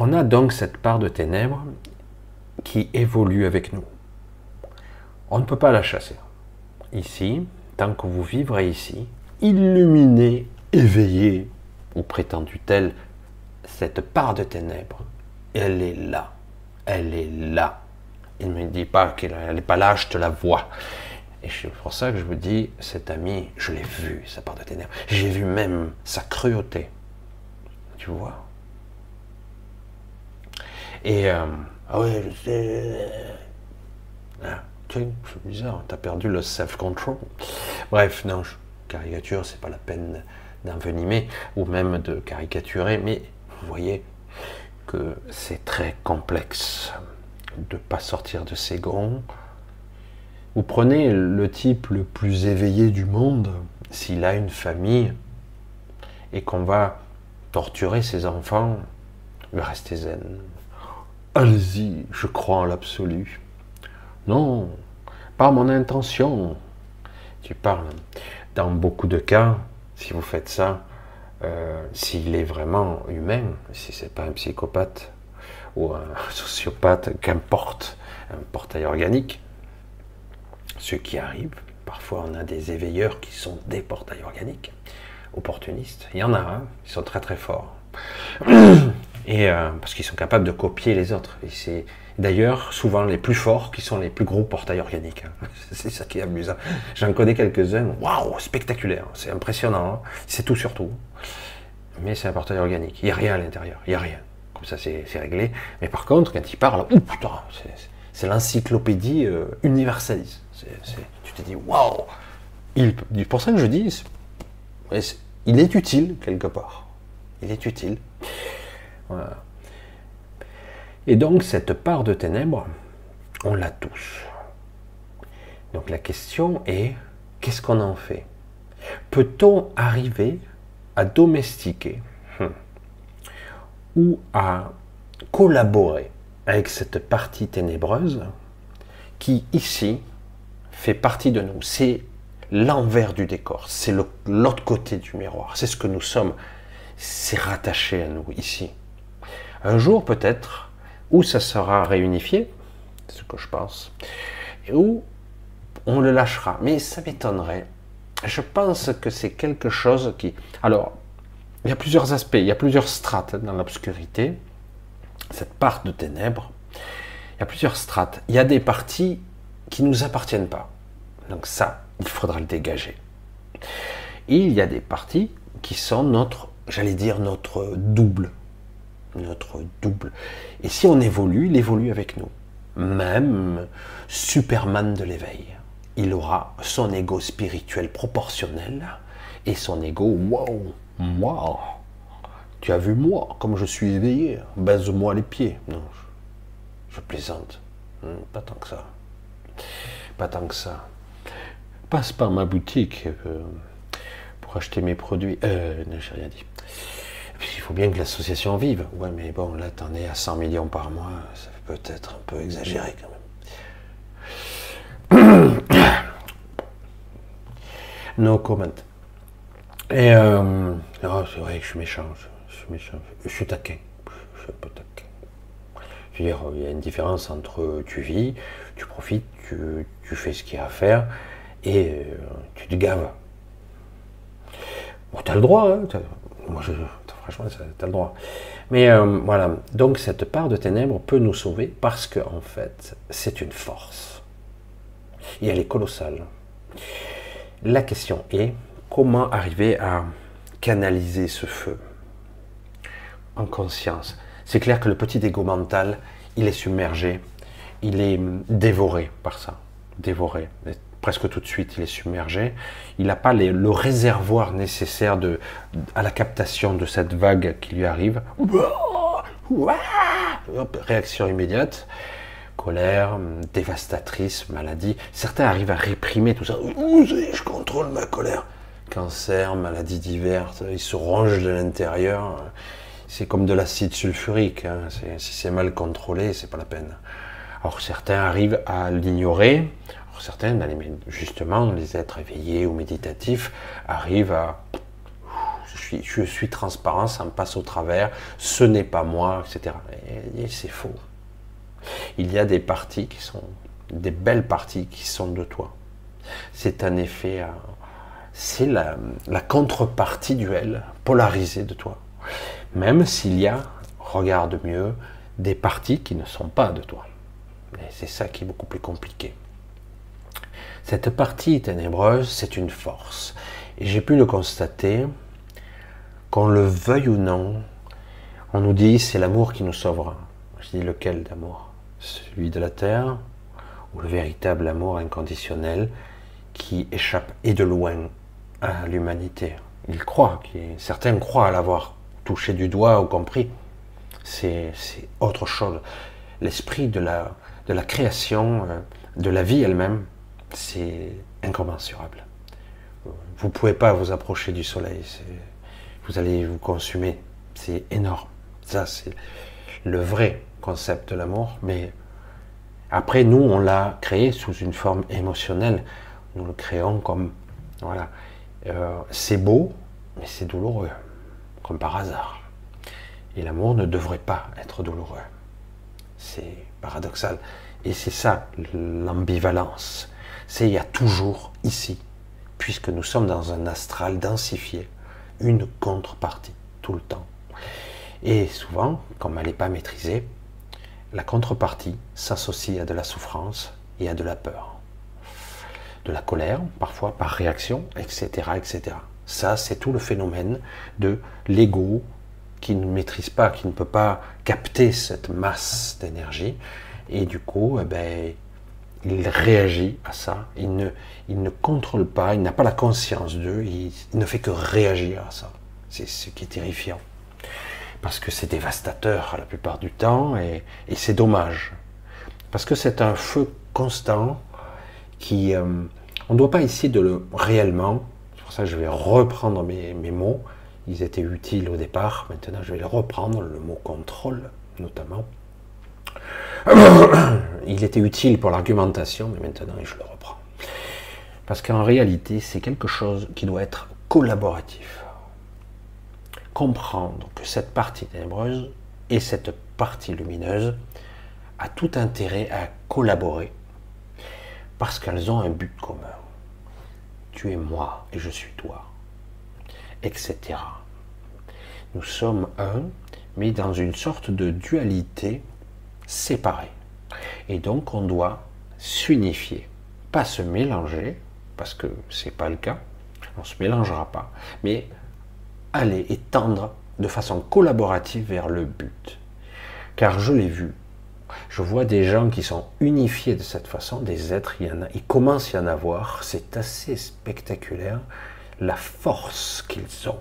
on a donc cette part de ténèbres qui évolue avec nous. On ne peut pas la chasser. Ici, tant que vous vivrez ici, illuminé, éveillé, ou prétendu tel, cette part de ténèbres, elle est là. Elle est là. Il ne me dit pas qu'elle n'est pas là, je te la vois. Et c'est pour ça que je vous dis, cet ami, je l'ai vu, sa part de ténèbres. J'ai vu même sa cruauté. Tu vois? Et, euh, ah ouais, je sais. Ah, c'est bizarre, t'as perdu le self-control. Bref, non, caricature, c'est pas la peine d'envenimer ou même de caricaturer, mais vous voyez que c'est très complexe de pas sortir de ses gonds. Vous prenez le type le plus éveillé du monde, s'il a une famille, et qu'on va torturer ses enfants, mais restez zen. Allez-y, je crois en l'absolu. Non, pas mon intention. Tu parles. Dans beaucoup de cas, si vous faites ça, euh, s'il est vraiment humain, si c'est pas un psychopathe ou un [LAUGHS] sociopathe, qu'importe, un portail organique, ce qui arrive, parfois on a des éveilleurs qui sont des portails organiques, opportunistes. Il y en a, hein, ils sont très très forts. [CLEARS THROAT] Et euh, parce qu'ils sont capables de copier les autres. Et c'est d'ailleurs souvent les plus forts qui sont les plus gros portails organiques. hein. [LAUGHS] C'est ça qui est amusant. J'en connais quelques-uns. Waouh, spectaculaire. C'est impressionnant. hein. C'est tout sur tout. Mais c'est un portail organique. Il n'y a rien à l'intérieur. Il n'y a rien. Comme ça, c'est réglé. Mais par contre, quand il parle, putain, c'est- l'encyclopédie euh, universaliste. Tu te dis, waouh C'est pour ça que je dis, il est utile quelque part. Il est utile. Et donc cette part de ténèbres, on l'a tous. Donc la question est, qu'est-ce qu'on en fait? Peut-on arriver à domestiquer hmm, ou à collaborer avec cette partie ténébreuse qui ici fait partie de nous? C'est l'envers du décor, c'est l'autre côté du miroir, c'est ce que nous sommes, c'est rattaché à nous ici. Un jour peut-être, où ça sera réunifié, c'est ce que je pense, et où on le lâchera. Mais ça m'étonnerait. Je pense que c'est quelque chose qui... Alors, il y a plusieurs aspects, il y a plusieurs strates dans l'obscurité, cette part de ténèbres. Il y a plusieurs strates. Il y a des parties qui ne nous appartiennent pas. Donc ça, il faudra le dégager. Et il y a des parties qui sont notre, j'allais dire, notre double. Notre double. Et si on évolue, il évolue avec nous. Même Superman de l'éveil. Il aura son ego spirituel proportionnel et son ego, waouh, moi, tu as vu moi, comme je suis éveillé, baise-moi les pieds. Non, je, plaisante. Hmm, Pas tant que ça. Pas tant que ça. Passe par ma boutique euh, pour acheter mes produits. Euh, j'ai rien dit. Il faut bien que l'association vive. Ouais, mais bon, là, t'en es à 100 millions par mois. Ça peut être un peu exagéré quand même. [COUGHS] No comment. Et euh, oh, c'est vrai que je suis méchant. Je, suis méchant. Je suis taquin. Je suis un peu taquin. Je veux dire, il y a une différence entre tu vis, tu profites, tu, tu fais ce qu'il y a à faire et euh, tu te gaves. Bon, t'as le droit, hein. Moi, je, franchement, ça- t'as le droit. Mais euh, voilà. Donc, cette part de ténèbres peut nous sauver parce que, en fait, c'est une force. Et elle est colossale. La question est comment arriver à canaliser ce feu en conscience? C'est clair que le petit égo mental, il est submergé, il est hum, dévoré par ça, dévoré. Presque tout de suite, il est submergé. Il n'a pas le réservoir nécessaire à la captation de cette vague qui lui arrive. Réaction immédiate. Colère, dévastatrice, maladie. Certains arrivent à réprimer tout ça. Je contrôle ma colère? Cancer, maladies diverses, ils se rongent de l'intérieur. C'est comme de l'acide sulfurique. hein. Si c'est mal contrôlé, c'est pas la peine. Alors certains arrivent à l'ignorer. Alors certains, justement, les êtres éveillés ou méditatifs, arrivent à je suis, transparent, ça me passe au travers, ce n'est pas moi, etc. Et, c'est faux. Il y a des parties qui sont, des belles parties qui sont de toi. C'est un effet, c'est la, contrepartie duel polarisée de toi. Même s'il y a, regarde mieux, des parties qui ne sont pas de toi. C'est ça qui est beaucoup plus compliqué. Cette partie ténébreuse, c'est une force. Et j'ai pu le constater, qu'on le veuille ou non, on nous dit c'est l'amour qui nous sauvera. Je dis lequel d'amour? Celui de la terre ou le véritable amour inconditionnel qui échappe et de loin à l'humanité? Ils croient, qui- certains croient l'avoir touché du doigt ou compris. C'est c'est autre chose. L'esprit de la, de la création, euh, de la vie elle-même, c'est incommensurable. Vous ne pouvez pas vous approcher du soleil. Vous allez vous consumer. C'est énorme. Ça, c'est le vrai concept de l'amour. Mais après, nous, on l'a créé sous une forme émotionnelle. Nous le créons comme. Voilà. Euh, c'est beau, mais c'est douloureux. Comme par hasard. Et l'amour ne devrait pas être douloureux. C'est paradoxal. Et c'est ça, l'ambivalence. C'est il y a toujours ici, puisque nous sommes dans un astral densifié, une contrepartie, tout le temps. Et souvent, comme elle n'est pas maîtrisée, la contrepartie s'associe à de la souffrance et à de la peur. De la colère, parfois par réaction, etc. etc. Ça, c'est tout le phénomène de l'ego qui ne maîtrise pas, qui ne peut pas capter cette masse d'énergie. Et du coup, eh ben, il réagit à ça. Il ne, il ne contrôle pas, il n'a pas la conscience d'eux, il, ne fait que réagir à ça. C'est ce qui est terrifiant. Parce que c'est dévastateur la plupart du temps et, et c'est dommage. Parce que c'est un feu constant qui. euh, on ne doit pas essayer de le réellement. C'est pour ça que je vais reprendre mes, mes mots. Ils étaient utiles au départ. Maintenant, je vais les reprendre. Le mot contrôle, notamment. [COUGHS] Il était utile pour l'argumentation, mais maintenant, je le reprends. Parce qu'en réalité, c'est quelque chose qui doit être collaboratif. Comprendre que cette partie ténébreuse et cette partie lumineuse a tout intérêt à collaborer parce qu'elles ont un but commun. Tu es moi et je suis toi, etc. Nous sommes un, mais dans une sorte de dualité séparée. Et donc on doit s'unifier, pas se mélanger, parce que c'est pas le cas, on se mélangera pas, mais aller et tendre de façon collaborative vers le but. Car je l'ai vu, je vois des gens qui sont unifiés de cette façon, des êtres, il y en a, il commence à y en avoir, c'est assez spectaculaire, la force qu'ils ont,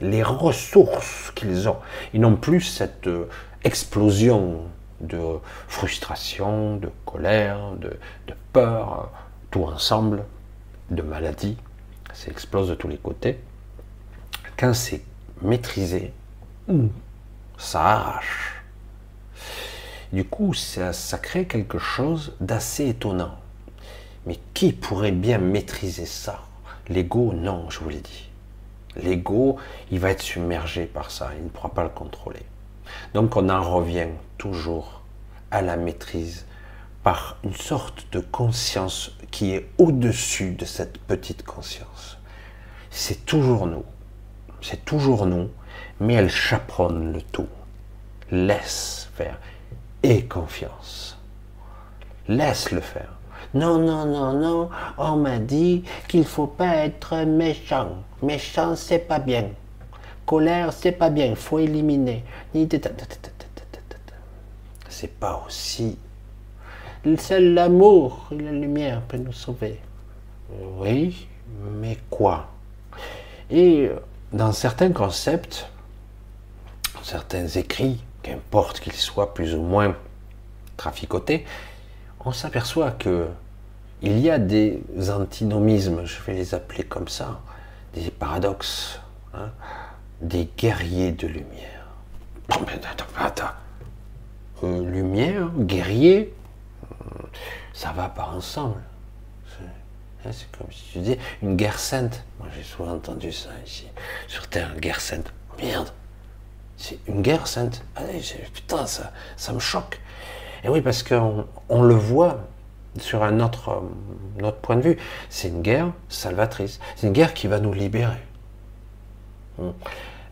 les ressources qu'ils ont. Ils n'ont plus cette euh, explosion de frustration, de colère, de, de peur, euh, tout ensemble, de maladie, ça explose de tous les côtés. Quand c'est maîtrisé, ça arrache. Du coup, ça crée quelque chose d'assez étonnant. Mais qui pourrait bien maîtriser ça? L'ego, non, je vous l'ai dit. L'ego, il va être submergé par ça, il ne pourra pas le contrôler. Donc on en revient toujours à la maîtrise par une sorte de conscience qui est au-dessus de cette petite conscience. C'est toujours nous, c'est toujours nous, mais elle chaperonne le tout. Laisse faire et confiance. Laisse le faire. Non, non, non, non, on m'a dit qu'il faut pas être méchant. Méchant, c'est pas bien. Colère, c'est pas bien, il faut éliminer. C'est pas aussi. Seul l'amour et la lumière peut nous sauver. Oui, mais quoi? Et dans certains concepts, certains écrits, qu'importe qu'ils soient plus ou moins traficotés, on s'aperçoit que il y a des antinomismes, je vais les appeler comme ça, des paradoxes, hein, des guerriers de lumière. Euh, lumière, guerrier, euh, ça va pas ensemble. C'est hein, comme si tu disais une guerre sainte. Moi j'ai souvent entendu ça ici, sur Terre, une guerre sainte. Merde, c'est une guerre sainte. Allez, putain, ça, ça me choque. Et oui, parce qu'on on le voit sur un autre, euh, autre point de vue. C'est une guerre salvatrice. C'est une guerre qui va nous libérer.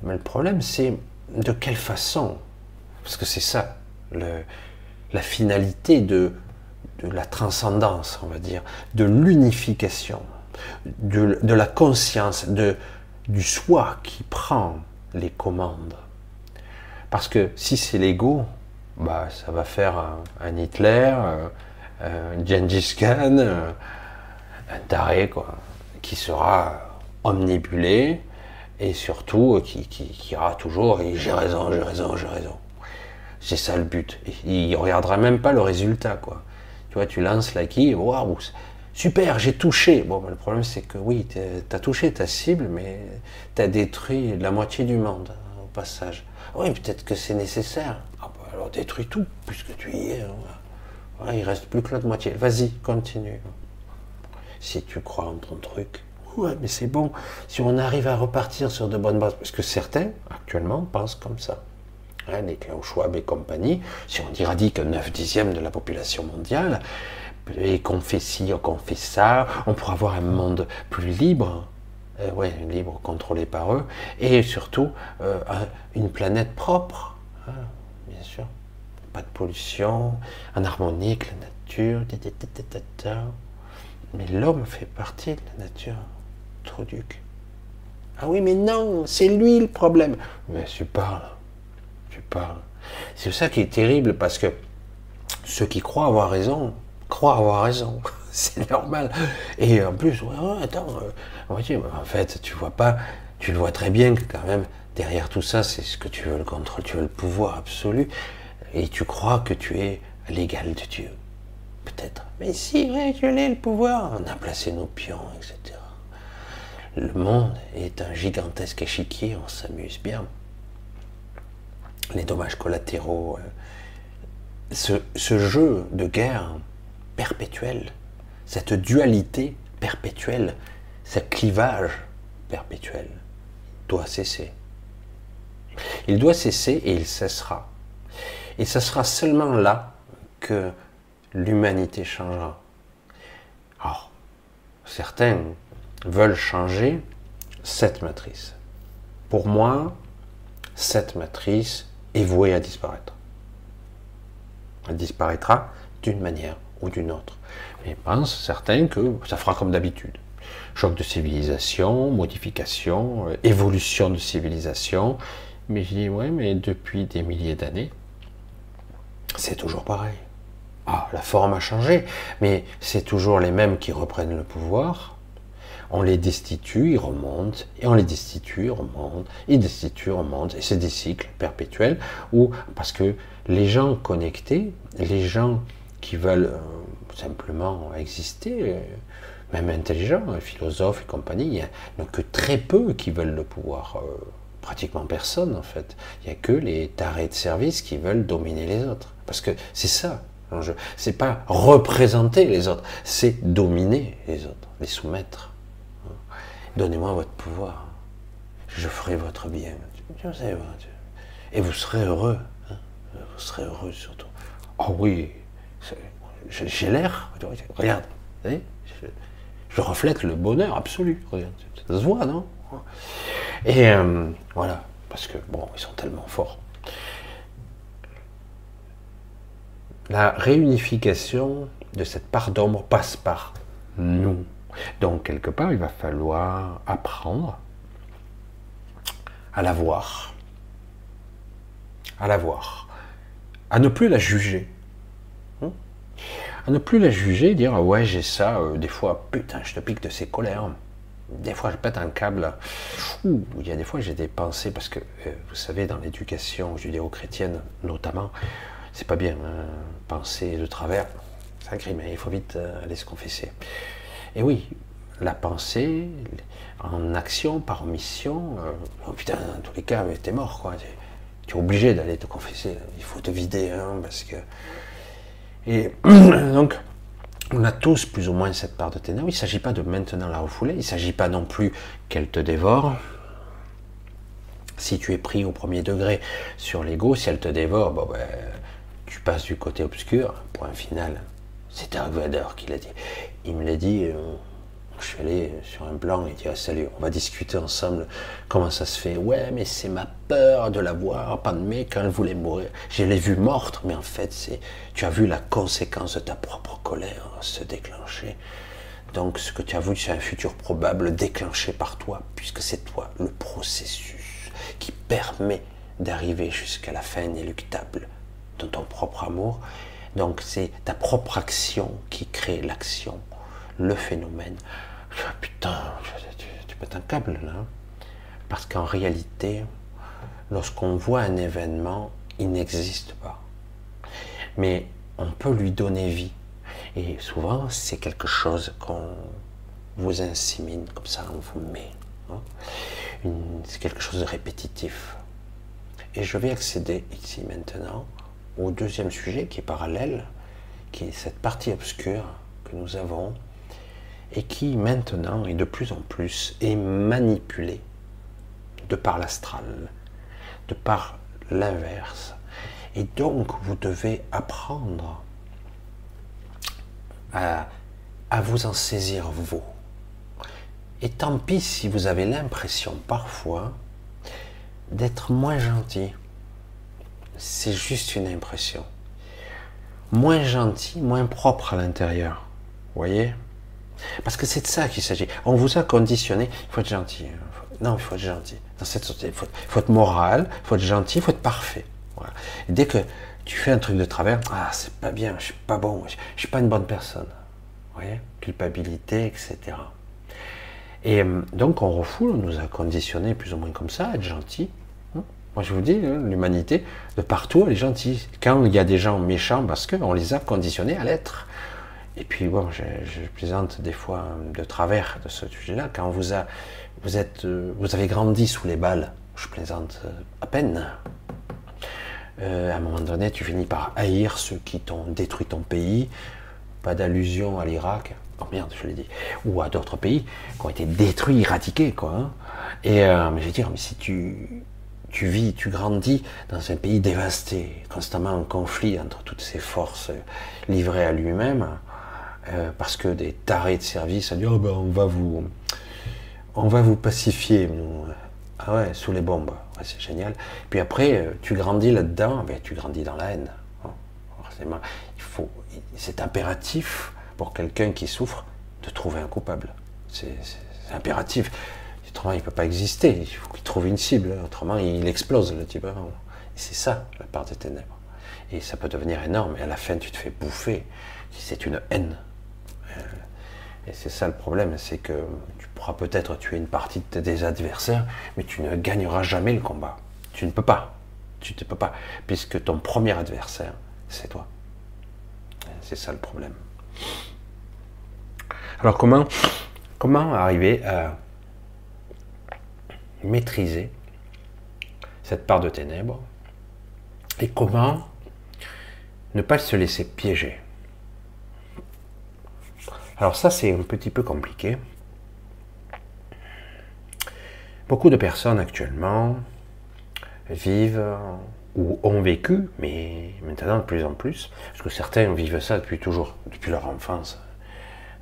Mais le problème, c'est de quelle façon Parce que c'est ça, la finalité de, la transcendance, on va dire, de l'unification, de, la conscience, de, du soi qui prend les commandes. Parce que si c'est l'ego, bah, ça va faire un, Hitler, un, Gengis Khan, un taré, quoi, qui sera omnibulé et surtout qui, qui, qui aura toujours j'ai raison, j'ai raison, j'ai raison. C'est ça le but. Il regardera même pas le résultat, quoi. Tu vois, tu lances la quille, waouh, super, j'ai touché. Bon, le problème c'est que oui, tu as touché ta cible, mais tu as détruit la moitié du monde hein, au passage. Oui, peut-être que c'est nécessaire. Ah, bah, alors détruis tout, puisque tu y es. Hein. il reste plus que l'autre moitié. Vas-y, continue. Si tu crois en ton truc. Ouais, mais c'est bon. Si on arrive à repartir sur de bonnes bases, parce que certains, actuellement, pensent comme ça. Hein, les Klaus Schwab et compagnie, si on irradie que 9 dixièmes de la population mondiale, et qu'on fait ci, qu'on fait ça, on pourra avoir un monde plus libre, euh, ouais, libre, contrôlé par eux, et surtout euh, une planète propre, hein, bien sûr. Pas de pollution, en harmonie avec la nature, mais l'homme fait partie de la nature, Ah oui, mais non, c'est lui le problème. Mais tu parles, tu parles. C'est ça qui est terrible parce que ceux qui croient avoir raison, croient avoir raison. [LAUGHS] c'est normal. Et en plus, attends, euh, en fait, tu vois pas, tu le vois très bien que quand même, derrière tout ça, c'est ce que tu veux le contrôle, tu veux le pouvoir absolu, et tu crois que tu es l'égal de Dieu. Peut-être. Mais si, vrai, je l'ai le pouvoir. On a placé nos pions, etc. Le monde est un gigantesque échiquier, on s'amuse bien. Les dommages collatéraux, euh, ce, jeu de guerre perpétuel, cette dualité perpétuelle, ce clivage perpétuel doit cesser. Il doit cesser et il cessera. Et ce sera seulement là que l'humanité changera. Alors, certains veulent changer cette matrice. Pour moi, cette matrice est vouée à disparaître. Elle disparaîtra d'une manière ou d'une autre. Mais pensent certains que ça fera comme d'habitude. Choc de civilisation, modification, euh, évolution de civilisation. Mais je dis, ouais, mais depuis des milliers d'années, c'est toujours pareil. Ah, la forme a changé, mais c'est toujours les mêmes qui reprennent le pouvoir. On les destitue, ils remontent, et on les destitue, remontent, ils destituent, remontent, et c'est des cycles perpétuels où, parce que les gens connectés, les gens qui veulent euh, simplement exister, euh, même intelligents, philosophes et compagnie, il n'y a que très peu qui veulent le pouvoir. Euh, pratiquement personne en fait. Il n'y a que les tarés de service qui veulent dominer les autres. Parce que c'est ça l'enjeu. C'est pas représenter les autres, c'est dominer les autres, les soumettre. Donnez-moi votre pouvoir. Je ferai votre bien. Et vous serez heureux. Hein. Vous serez heureux surtout. Oh oui, j'ai l'air, regarde, je, reflète le bonheur absolu, ça se voit, non? Et euh, voilà, parce que bon, ils sont tellement forts. La réunification de cette part d'ombre passe par nous. Donc quelque part, il va falloir apprendre à la voir, à la voir, à ne plus la juger, Hein? À ne plus la juger, dire ah ouais j'ai ça, euh, des fois putain je te pique de ces colères, des fois je pète un câble, il y a des fois j'ai des pensées parce que euh, vous savez dans l'éducation judéo-chrétienne notamment, c'est pas bien hein, penser de travers, ça crime, il faut vite euh, aller se confesser. Et oui, la pensée, en action, par omission, euh, oh putain, dans tous les cas, t'es mort, quoi. Tu es obligé d'aller te confesser, il faut te vider, hein, parce que... Et [CLEARS THROAT] donc, on a tous plus ou moins cette part de ténèbres. Il ne s'agit pas de maintenant la refouler, il ne s'agit pas non plus qu'elle te dévore. Si tu es pris au premier degré sur l'ego, si elle te dévore, bon ben, tu passes du côté obscur, point final. C'est Dark Vader qui l'a dit. Il me l'a dit, euh, je suis allé sur un plan, il dit ah, salut, on va discuter ensemble comment ça se fait? Ouais, mais c'est ma peur de la voir, mec, quand elle voulait mourir. Je l'ai vue morte, mais en fait, c'est tu as vu la conséquence de ta propre colère se déclencher. Donc ce que tu as vu, c'est un futur probable déclenché par toi, puisque c'est toi le processus qui permet d'arriver jusqu'à la fin inéluctable de ton propre amour. Donc c'est ta propre action qui crée l'action, le phénomène. Putain, tu, tu pètes un câble là. Parce qu'en réalité, lorsqu'on voit un événement, il n'existe pas. Mais on peut lui donner vie. Et souvent, c'est quelque chose qu'on vous insémine, comme ça, on vous met. hein. C'est quelque chose de répétitif. Et je vais accéder ici maintenant au deuxième sujet qui est parallèle, qui est cette partie obscure que nous avons et qui maintenant et de plus en plus est manipulée de par l'astral, de par l'inverse. Et donc vous devez apprendre à, à vous en saisir vous. Et tant pis si vous avez l'impression parfois d'être moins gentil. C'est juste une impression. Moins gentil, moins propre à l'intérieur. Voyez? Parce que c'est de ça qu'il s'agit. On vous a conditionné, il faut être gentil. hein. Non, il faut être gentil. Dans cette société, il faut, être moral, il faut être gentil, il faut être parfait. Dès que tu fais un truc de travers, ah, c'est pas bien, je suis pas bon, je, je suis pas une bonne personne. Vous voyez? Culpabilité, etc. Et euh, donc on refoule, on nous a conditionné plus ou moins comme ça, à être gentil. Hein. Moi je vous dis, hein, l'humanité, de partout, elle est gentille. Quand il y a des gens méchants, parce qu'on les a conditionnés à l'être. Et puis bon, je, plaisante des fois euh, de travers de ce sujet-là. Quand vous êtes, euh, vous avez grandi sous les balles, je plaisante euh, à peine. À un moment donné, tu finis par haïr ceux qui t'ont détruit ton pays. Pas d'allusion à l'Irak. Oh merde, je l'ai dit. Ou à d'autres pays qui ont été détruits, éradiqués, quoi. hein. Et mais je veux dire, mais si tu, tu vis, tu grandis dans un pays dévasté, constamment en conflit entre toutes ces forces livrées à lui-même, euh, parce que des tarés de service ont dit, oh ben, on va vous, on va vous pacifier, nous. Ah ouais, sous les bombes. C'est génial. Puis après, euh, tu grandis là-dedans, ben, tu grandis dans la haine. Forcément, il faut, c'est impératif pour quelqu'un qui souffre de trouver un coupable. C'est impératif. Autrement, il peut pas exister. Il faut qu'il trouve une cible. Autrement, il explose, le type. C'est ça, la part des ténèbres. Et ça peut devenir énorme. Et à la fin, tu te fais bouffer. C'est une haine. Euh, Et c'est ça le problème, c'est que tu pourras peut-être tuer une partie de tes adversaires, mais tu ne gagneras jamais le combat. Tu ne peux pas. Tu ne peux pas, puisque ton premier adversaire, c'est toi. C'est ça le problème. Alors comment, comment arriver à maîtriser cette part de ténèbres et comment ne pas se laisser piéger? Alors ça, c'est un petit peu compliqué. Beaucoup de personnes actuellement vivent ou ont vécu, mais maintenant de plus en plus, parce que certains vivent ça depuis toujours, depuis leur enfance.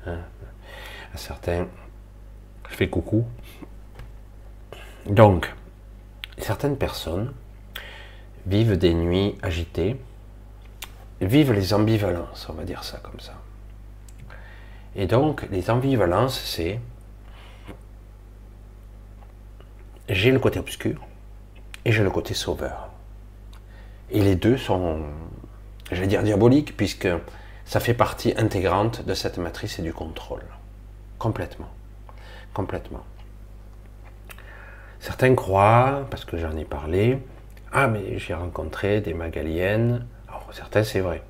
hein. Certains, je fais coucou. Donc, certaines personnes vivent des nuits agitées, vivent les ambivalences, on va dire ça comme ça. Et donc, les ambivalences, c'est j'ai le côté obscur, et j'ai le côté sauveur. Et les deux sont, j'allais dire diaboliques, puisque ça fait partie intégrante de cette matrice et du contrôle. Complètement. Complètement. Certains croient, parce que j'en ai parlé, ah mais j'ai rencontré des magaliennes. Alors certains c'est vrai.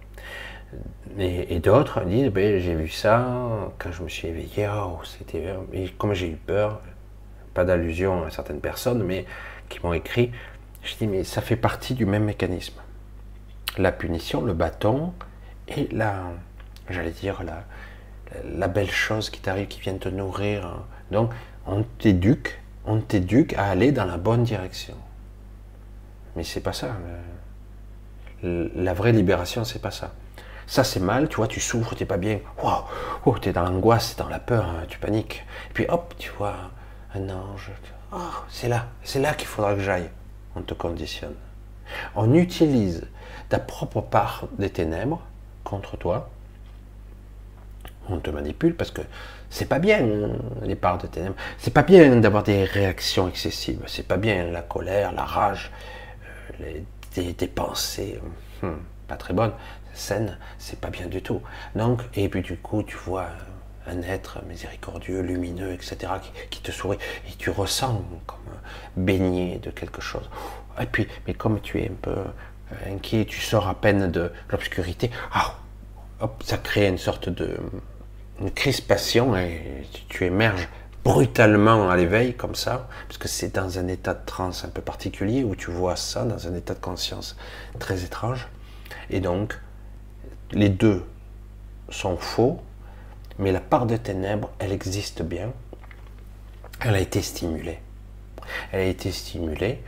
Et, d'autres disent, ben, j'ai vu ça quand je me suis éveillé, oh, c'était... Et comme j'ai eu peur, pas d'allusion à certaines personnes, mais qui m'ont écrit, je dis, mais ça fait partie du même mécanisme. La punition, le bâton, et la, j'allais dire, la, la belle chose qui t'arrive, qui vient te nourrir. Donc, on t'éduque, on t'éduque à aller dans la bonne direction. Mais c'est pas ça. Le- La vraie libération, c'est pas ça. Ça, c'est mal, tu vois, tu souffres, t'es pas bien. Wow, oh, t'es dans l'angoisse, dans la peur, hein, tu paniques. Et puis hop, tu vois un ange. Oh, c'est là, c'est là qu'il faudra que j'aille. On te conditionne. On utilise ta propre part des ténèbres contre toi. On te manipule parce que c'est pas bien hein, les parts de ténèbres. C'est pas bien d'avoir des réactions excessives. C'est pas bien la colère, la rage, euh, des, des pensées hum, pas très bonnes, saines. C'est pas bien du tout. Donc et puis du coup tu vois un être miséricordieux, lumineux, etc. qui, te sourit et tu ressens comme baigné de quelque chose. Et puis mais comme tu es un peu euh, inquiet, tu sors à peine de l'obscurité. Ah, hop, ça crée une sorte de crispation et tu, tu émerges brutalement à l'éveil comme ça, parce que c'est dans un état de transe un peu particulier où tu vois ça dans un état de conscience très étrange. Et donc, les deux sont faux, mais la part de ténèbres, elle existe bien. Elle a été stimulée. Elle a été stimulée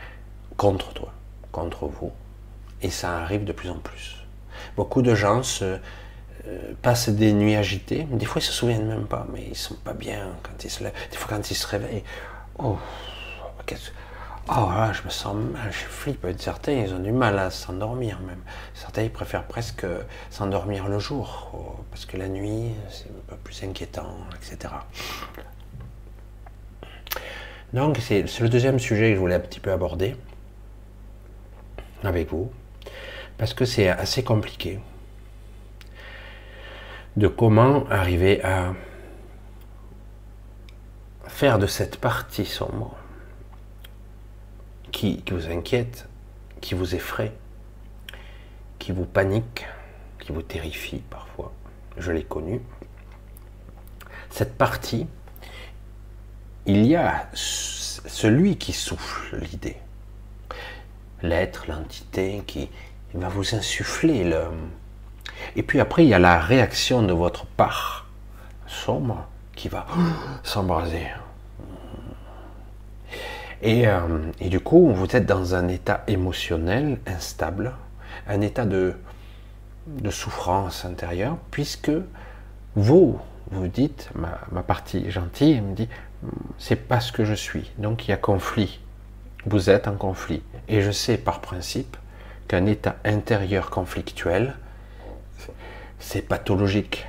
contre toi, contre vous. Et ça arrive de plus en plus. Beaucoup de gens se, euh, passent des nuits agitées, des fois ils se souviennent même pas, mais ils sont pas bien quand ils se lèvent. Des fois quand ils se réveillent, oh, oh là, je me sens mal, je flippe. Certains ils ont du mal à s'endormir même. Certains ils préfèrent presque s'endormir le jour, oh, parce que la nuit c'est un peu plus inquiétant, etc. Donc c'est le deuxième sujet que je voulais un petit peu aborder avec vous, parce que c'est assez compliqué de comment arriver à faire de cette partie sombre qui, vous inquiète, qui vous effraie, qui vous panique, qui vous terrifie parfois, je l'ai connu, cette partie, il y a celui qui souffle l'idée, l'être, l'entité qui va vous insuffler le, et puis après, il y a la réaction de votre part sombre qui va [GASPS] s'embraser. Et, euh, et du coup, vous êtes dans un état émotionnel instable, un état de, de souffrance intérieure, puisque vous, vous dites, ma, partie gentille, me dit, c'est pas ce que je suis. Donc il y a conflit. Vous êtes en conflit. Et je sais par principe qu'un état intérieur conflictuel, c'est pathologique.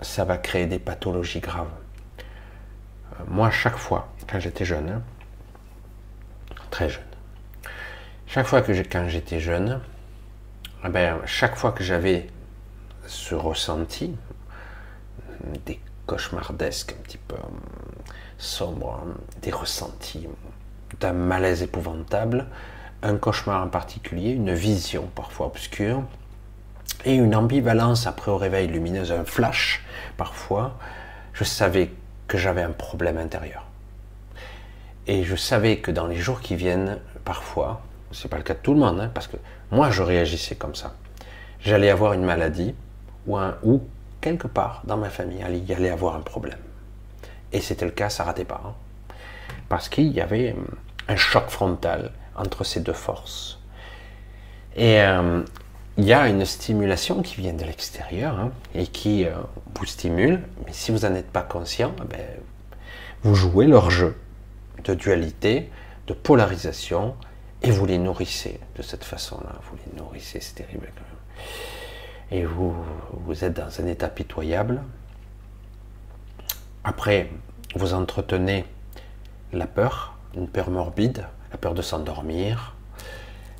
Ça va créer des pathologies graves. Euh, Moi, chaque fois, quand j'étais jeune, hein, très jeune, chaque fois que j'étais jeune, eh ben, chaque fois que j'avais ce ressenti, des cauchemardesques un petit peu sombres, des ressentis d'un malaise épouvantable, un cauchemar en particulier, une vision parfois obscure, et une ambivalence après au réveil lumineuse, un flash parfois, je savais que j'avais un problème intérieur. Et je savais que dans les jours qui viennent, parfois, c'est pas le cas de tout le monde, hein, parce que moi je réagissais comme ça. J'allais avoir une maladie ou, quelque part dans ma famille, il allait avoir un problème. Et c'était le cas, ça ratait pas. hein. parce qu'il y avait hum, un choc frontal entre ces deux forces. Et euh, il y a une stimulation qui vient de l'extérieur hein, et qui euh, vous stimule, mais si vous n'en êtes pas conscient, ben, vous jouez leur jeu de dualité, de polarisation, et vous les nourrissez de cette façon-là. Vous les nourrissez, c'est terrible quand même. Et vous, vous êtes dans un état pitoyable. Après, vous entretenez la peur, une peur morbide, la peur de s'endormir,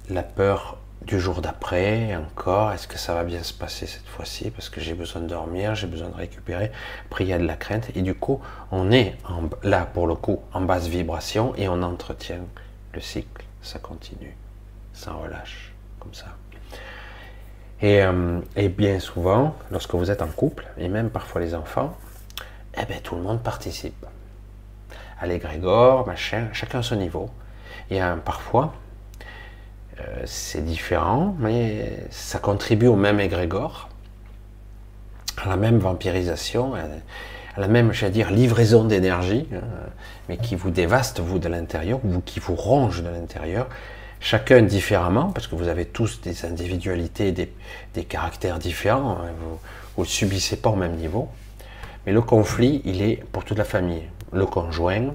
la peur du jour d'après, encore, est-ce que ça va bien se passer cette fois-ci? Parce que j'ai besoin de dormir, j'ai besoin de récupérer. Après, il y a de la crainte. Et du coup, on est là, pour le coup, en basse vibration et on entretient le cycle. Ça continue, ça relâche, comme ça. Et, euh, et bien souvent, lorsque vous êtes en couple, et même parfois les enfants, eh ben, tout le monde participe. À l'égrégore, machin, chacun à son niveau. A un- parfois, euh, c'est différent, mais ça contribue au même égrégore, à la même vampirisation, à la même, dire, livraison d'énergie, hein, mais qui vous dévaste, vous, de l'intérieur, qui vous ronge de l'intérieur, chacun différemment, parce que vous avez tous des individualités, des, des caractères différents, hein, vous ne subissez pas au même niveau, mais le conflit, il est pour toute la famille, le conjoint,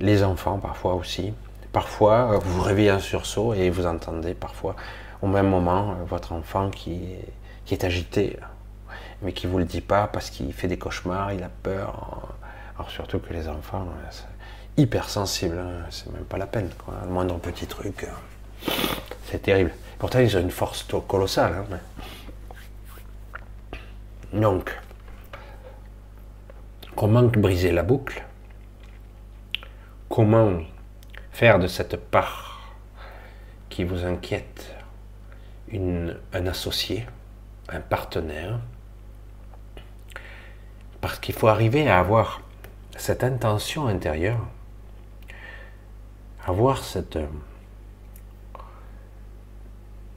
les enfants parfois aussi. Parfois, euh, vous vous réveillez en sursaut et vous entendez parfois au même moment euh, votre enfant qui est, agité, mais qui ne vous le dit pas parce qu'il fait des cauchemars, il a peur. Alors surtout que les enfants, euh, c'est hypersensibles, hein, c'est même pas la peine. Le moindre petit truc, euh, c'est terrible. Pourtant, ils ont une force colossale. hein, Donc, comment briser la boucle? Comment faire de cette part qui vous inquiète un associé, un partenaire. Parce qu'il faut arriver à avoir cette intention intérieure, avoir cette,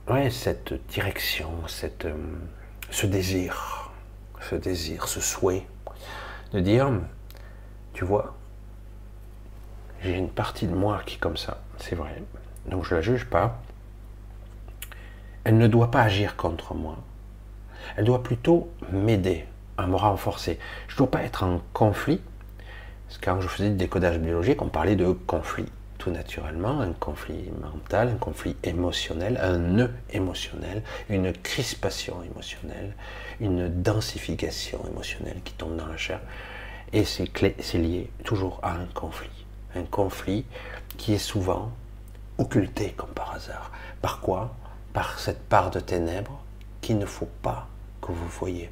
ouais, cette direction, cette, ce ce désir, ce souhait de dire, tu vois, j'ai une partie de moi qui est comme ça, c'est vrai. Donc je la juge pas. Elle ne doit pas agir contre moi. Elle doit plutôt m'aider, à me renforcer. Je ne dois pas être en conflit. Parce que quand je faisais du décodage biologique, on parlait de conflit. Tout naturellement, un conflit mental, un conflit émotionnel, un nœud émotionnel, une crispation émotionnelle, une densification émotionnelle qui tombe dans la chair. Et c'est lié toujours à un conflit. Un conflit qui est souvent occulté comme par hasard. Par quoi? Par cette part de ténèbres qu'il ne faut pas que vous voyez.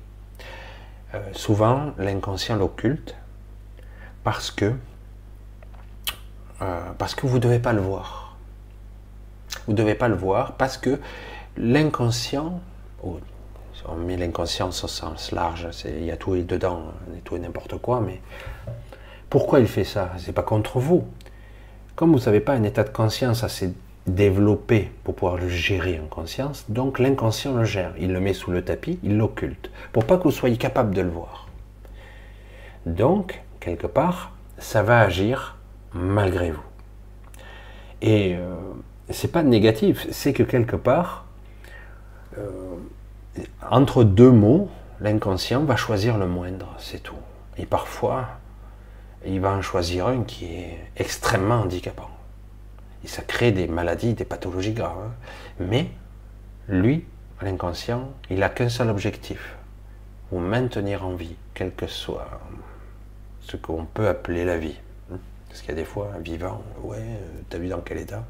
Euh, souvent, l'inconscient l'occulte parce que euh, parce que vous ne devez pas le voir. Vous ne devez pas le voir parce que l'inconscient, ou on met l'inconscient au sens large, il y a tout dedans, hein, tout et n'importe quoi, mais pourquoi il fait ça? C'est pas contre vous. Comme vous n'avez pas un état de conscience assez développé pour pouvoir le gérer en conscience, donc l'inconscient le gère. Il le met sous le tapis, il l'occulte, pour pas que vous soyez capable de le voir. Donc, quelque part, ça va agir malgré vous. Et euh, c'est pas négatif, c'est que quelque part, euh, entre deux mots, l'inconscient va choisir le moindre, c'est tout. Et parfois, il va en choisir un qui est extrêmement handicapant. Et ça crée des maladies, des pathologies graves. hein. Mais lui, l'inconscient, il n'a qu'un seul objectif, vous maintenir en vie, quel que soit ce qu'on peut appeler la vie. Parce qu'il y a des fois, un vivant, ouais, euh, t'as vu dans quel état?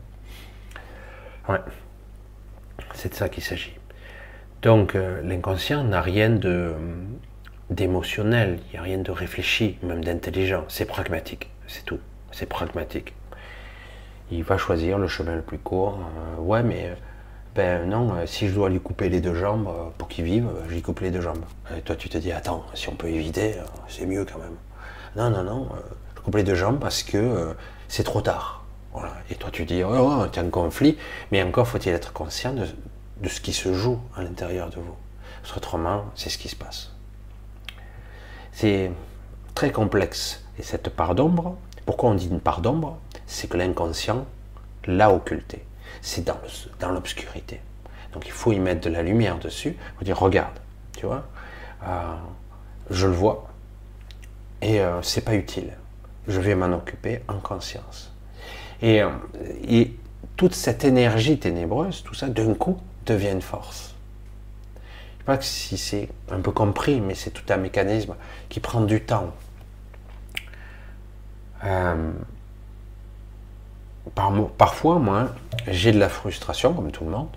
Ouais, c'est de ça qu'il s'agit. Donc euh, l'inconscient n'a rien de d'émotionnel, il n'y a rien de réfléchi, même d'intelligent. C'est pragmatique, c'est tout. C'est pragmatique. Il va choisir le chemin le plus court. Euh, ouais, mais euh, ben non, euh, si je dois lui couper les deux jambes pour qu'il vive, je lui coupe les deux jambes. Et toi, tu te dis, attends, si on peut éviter, c'est mieux quand même. Non, non, non, je coupe les deux jambes parce que c'est trop tard. Et toi, tu dis, oh, oh, tu es en conflit, mais encore faut-il être conscient de, de ce qui se joue à l'intérieur de vous. Parce qu'autrement, c'est ce qui se passe. C'est très complexe. Et cette part d'ombre, pourquoi on dit une part d'ombre? C'est que l'inconscient l'a occulté. C'est dans l'obscurité. Donc il faut y mettre de la lumière dessus. Il faut dire, regarde, tu vois, euh, je le vois, et euh, c'est pas utile. Je vais m'en occuper en conscience. Et, euh, et toute cette énergie ténébreuse, tout ça, d'un coup, devient une force. Je sais pas si c'est un peu compris, mais c'est tout un mécanisme qui prend du temps. Euh, par, parfois, moi, j'ai de la frustration, comme tout le monde.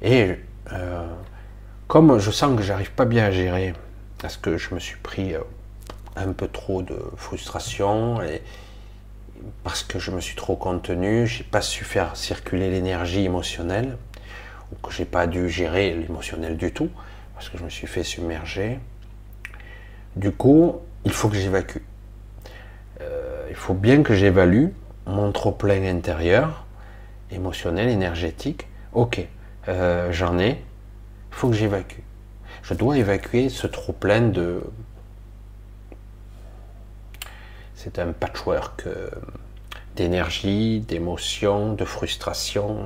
Et euh, comme je sens que j'arrive pas bien à gérer, parce que je me suis pris euh, un peu trop de frustration, et parce que je me suis trop contenu, j'ai pas su faire circuler l'énergie émotionnelle, ou que j'ai pas dû gérer l'émotionnel du tout, parce que je me suis fait submerger. Du coup, il faut que j'évacue. Euh, il faut bien que j'évalue mon trop-plein intérieur, émotionnel, énergétique. Ok, euh, j'en ai, il faut que j'évacue. Je dois évacuer ce trop-plein de. C'est un patchwork euh, d'énergie, d'émotions, de frustration,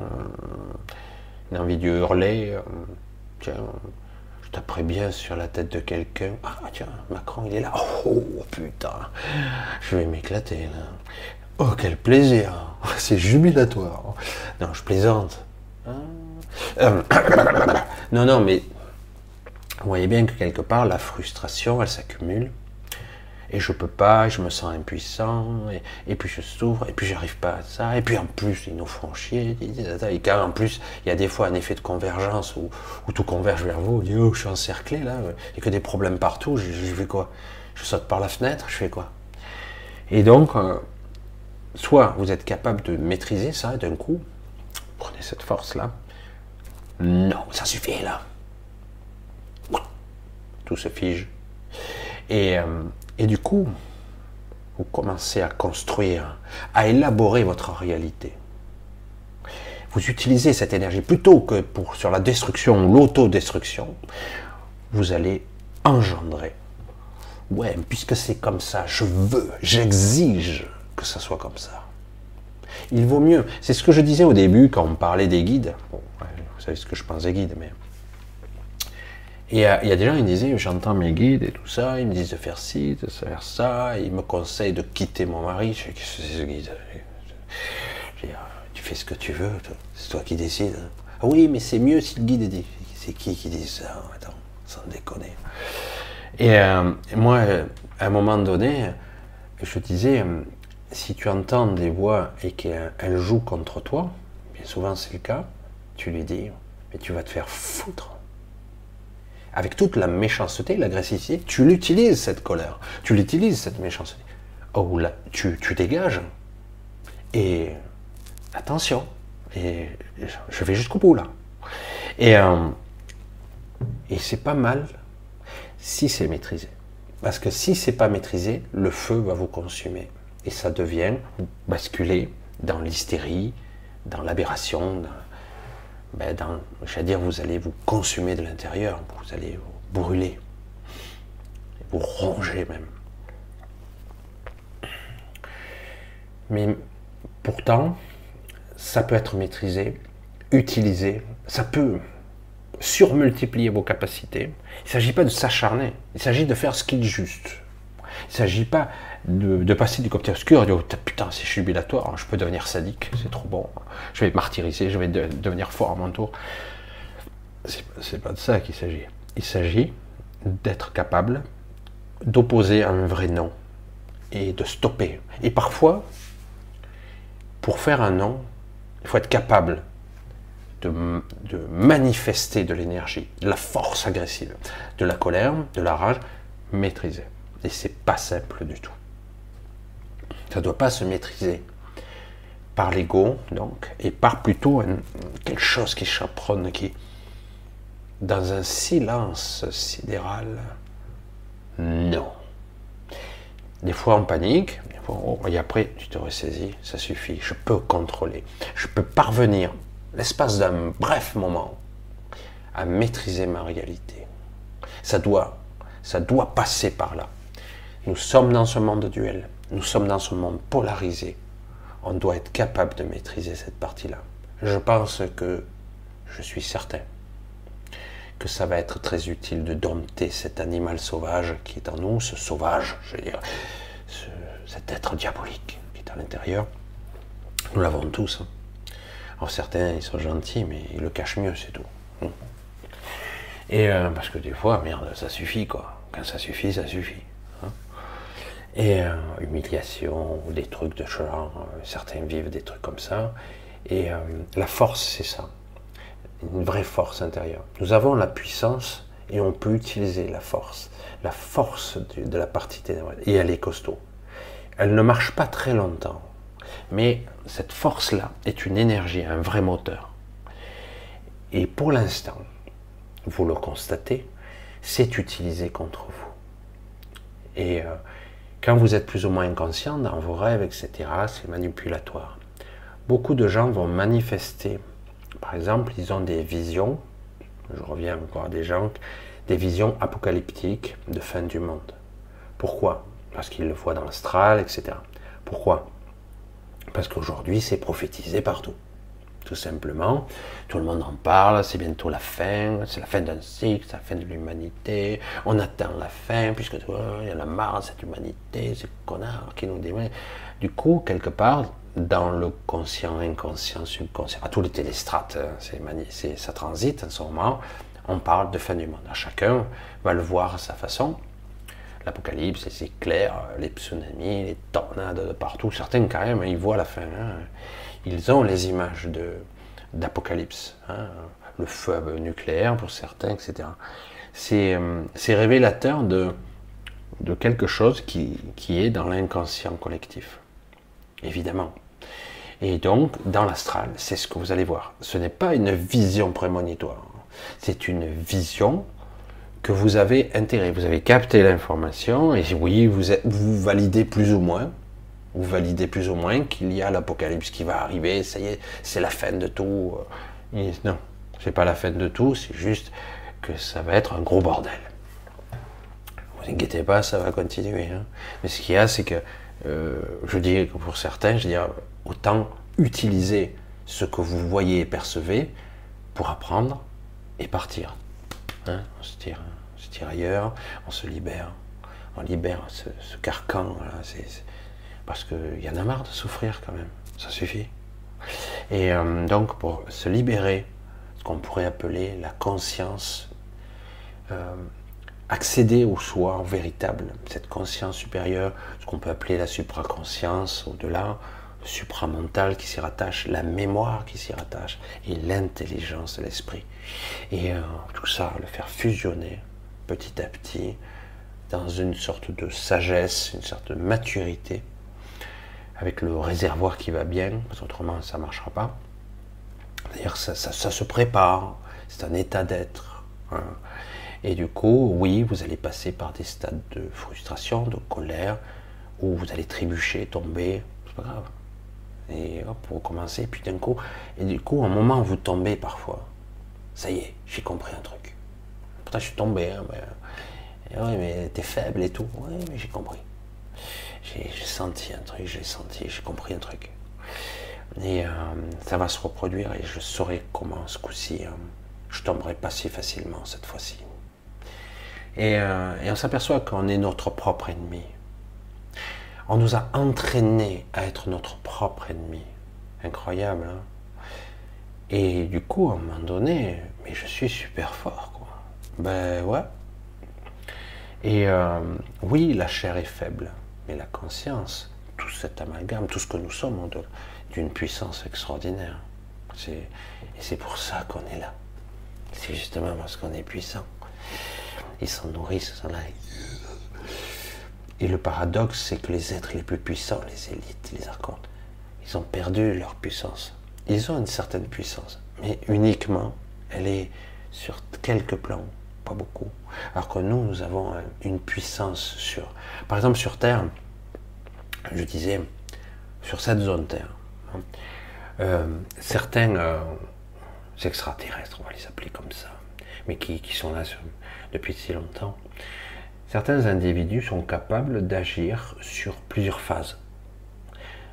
une envie de hurler. euh, tiens, je taperais bien sur la tête de quelqu'un. Ah tiens, Macron il est là. Oh putain, je vais m'éclater là. Oh quel plaisir, [LAUGHS] c'est jubilatoire. Non, je plaisante. Ah. Euh, [COUGHS] non, non, mais vous voyez bien que quelque part la frustration elle s'accumule et je peux pas, je me sens impuissant, et, et puis je souffre, et puis j'arrive pas à ça, et puis en plus ils nous font chier, et car en plus il y a des fois un effet de convergence où, tout converge vers vous, dit oh je suis encerclé là, et que des problèmes partout, je, je fais quoi? Je saute par la fenêtre, je fais quoi? Et donc, euh, soit vous êtes capable de maîtriser ça d'un coup, prenez cette force là, non, ça suffit là, tout se fige. Et, euh, et du coup, vous commencez à construire, à élaborer votre réalité. Vous utilisez cette énergie plutôt que pour sur la destruction ou l'autodestruction, vous allez engendrer. Ouais, puisque c'est comme ça, je veux, j'exige que ça soit comme ça. Il vaut mieux. C'est ce que je disais au début quand on parlait des guides. Vous savez ce que je pense des guides, mais et il y a des gens qui me disaient, j'entends mes guides et tout ça, ils me disent de faire ci, de faire ça, ils me conseillent de quitter mon mari. Je dis, qu'est-ce que c'est ce guide? Je dis, ah, tu fais ce que tu veux, c'est toi qui décides. Ah oui, mais c'est mieux si le guide dit. C'est qui qui dit ça? Attends, sans déconner. Et euh, moi, à un moment donné, je disais, si tu entends des voix et qu'elles jouent contre toi, bien souvent c'est le cas, tu lui dis, mais tu vas te faire foutre avec toute la méchanceté, l'agressivité, tu l'utilises cette colère, tu l'utilises cette méchanceté. Oh là, tu, tu dégages. Et attention, et je vais jusqu'au bout là. Et, euh, et c'est pas mal si c'est maîtrisé. Parce que si c'est pas maîtrisé, le feu va vous consumer. Et ça devient basculer dans l'hystérie, dans l'aberration, ben dans, dire, vous allez vous consumer de l'intérieur, vous allez vous brûler, vous ronger même. Mais pourtant, ça peut être maîtrisé, utilisé, ça peut surmultiplier vos capacités. Il ne s'agit pas de s'acharner, il s'agit de faire ce qui est juste. Il ne s'agit pas de, passer du côté obscur et de dire oh, putain c'est jubilatoire, je peux devenir sadique, c'est trop bon, je vais martyriser, je vais de, devenir fort à mon tour. C'est pas de ça qu'il s'agit. Il s'agit d'être capable d'opposer un vrai non et de stopper. Et parfois, pour faire un non, il faut être capable de, de manifester de l'énergie, de la force agressive, de la colère, de la rage, maîtriser. Et c'est pas simple du tout. Ça ne doit pas se maîtriser par l'ego, donc, et par plutôt quelque chose qui chaperonne, qui, dans un silence sidéral, non. Des fois on panique, et après tu te ressaisis, ça suffit, je peux contrôler, je peux parvenir, l'espace d'un bref moment, à maîtriser ma réalité. Ça doit, ça doit passer par là. Nous sommes dans ce monde duel, nous sommes dans ce monde polarisé. On doit être capable de maîtriser cette partie-là. Je pense que, je suis certain, que ça va être très utile de dompter cet animal sauvage qui est en nous, ce sauvage, je veux dire, ce, cet être diabolique qui est à l'intérieur. Nous l'avons tous. Hein. Alors certains, ils sont gentils, mais ils le cachent mieux, c'est tout. Et euh, parce que des fois, merde, ça suffit, quoi. Quand ça suffit, ça suffit. Et euh, humiliation, des trucs de ce genre, euh, certains vivent des trucs comme ça. Et euh, la force, c'est ça. Une vraie force intérieure. Nous avons la puissance et on peut utiliser la force. La force de, de la partie ténébreuse. Et elle est costaud. Elle ne marche pas très longtemps. Mais cette force-là est une énergie, un vrai moteur. Et pour l'instant, vous le constatez, c'est utilisé contre vous. Et euh, quand vous êtes plus ou moins inconscient dans vos rêves, etc., c'est manipulatoire. Beaucoup de gens vont manifester, par exemple, ils ont des visions, je reviens encore à des gens, des visions apocalyptiques de fin du monde. Pourquoi? Parce qu'ils le voient dans l'astral, etc. Pourquoi? Parce qu'aujourd'hui, c'est prophétisé partout tout simplement. Tout le monde en parle, c'est bientôt la fin, c'est la fin d'un cycle, c'est la fin de l'humanité, on attend la fin, puisque il y en a marre cette humanité, ces connards qui nous démènent. Du coup, quelque part, dans le conscient, inconscient, subconscient, à tous les téléstrates, hein, c'est ça transite en ce moment, on parle de fin du monde. Chacun va le voir à sa façon. L'apocalypse, c'est clair, les tsunamis, les tornades de partout. Certains, quand même, ils voient la fin. hein. Ils ont les images d'apocalypse. hein. Le feu nucléaire pour certains, etc. C'est euh, c'est révélateur de, de quelque chose qui, qui est dans l'inconscient collectif. Évidemment. Et donc, dans l'astral, c'est ce que vous allez voir. Ce n'est pas une vision prémonitoire. C'est une vision que vous avez intégrée. Vous avez capté l'information et oui, vous, vous validez plus ou moins, vous validez plus ou moins qu'il y a l'apocalypse qui va arriver, ça y est, c'est la fin de tout. Et non, c'est pas la fin de tout, c'est juste que ça va être un gros bordel. Vous inquiétez pas, ça va continuer. hein. Mais ce qu'il y a, c'est que, euh, je dis que pour certains, je autant utiliser ce que vous voyez et percevez pour apprendre et partir. Hein, on, se tire, on se tire ailleurs, on se libère. On libère ce, carcan. Parce qu'il y en a marre de souffrir quand même. Ça suffit. Et euh, donc, pour se libérer, ce qu'on pourrait appeler la conscience, euh, accéder au soi véritable, cette conscience supérieure, ce qu'on peut appeler la supraconscience, au-delà, le supramental qui s'y rattache, la mémoire qui s'y rattache, et l'intelligence de l'esprit. Et euh, tout ça, le faire fusionner petit à petit dans une sorte de sagesse, une sorte de maturité, avec le réservoir qui va bien, parce qu'autrement ça ne marchera pas. D'ailleurs, ça, ça- se prépare, c'est un état d'être. hein. Et du coup, oui, vous allez passer par des stades de frustration, de colère, où vous allez trébucher, tomber, c'est pas grave. Et hop, vous recommencez, puis d'un coup, et du coup, au moment vous tombez parfois, ça y est, j'ai compris un truc. Pourtant, je suis tombé, hein, mais, ouais, mais t'es faible et tout. Oui, mais j'ai compris. J'ai senti un truc, j'ai senti, j'ai compris un truc. Et euh, ça va se reproduire et je saurai comment ce coup-ci, euh, je tomberai pas si facilement cette fois-ci. Et, euh, et on s'aperçoit qu'on est notre propre ennemi. On nous a entraînés à être notre propre ennemi. Incroyable, hein Et du coup, à un moment donné, mais je suis super fort, quoi. Ben ouais. Et oui, la chair est faible, la conscience, tout cet amalgame, tout ce que nous sommes, d'une puissance extraordinaire. Et c'est pour ça qu'on est là. C'est justement parce qu'on est puissant. Ils s'en nourrissent, là. Et le paradoxe, c'est que les êtres les plus puissants, les élites, les archontes, ils ont perdu leur puissance. Ils ont une certaine puissance, mais uniquement, elle est sur quelques plans, pas beaucoup. Alors que nous, nous avons euh, une puissance sur... Par exemple, sur Terre, je disais, sur cette zone Terre, hein, euh, certains euh, extraterrestres, on va les appeler comme ça, mais qui, qui sont là depuis si longtemps, certains individus sont capables d'agir sur plusieurs phases.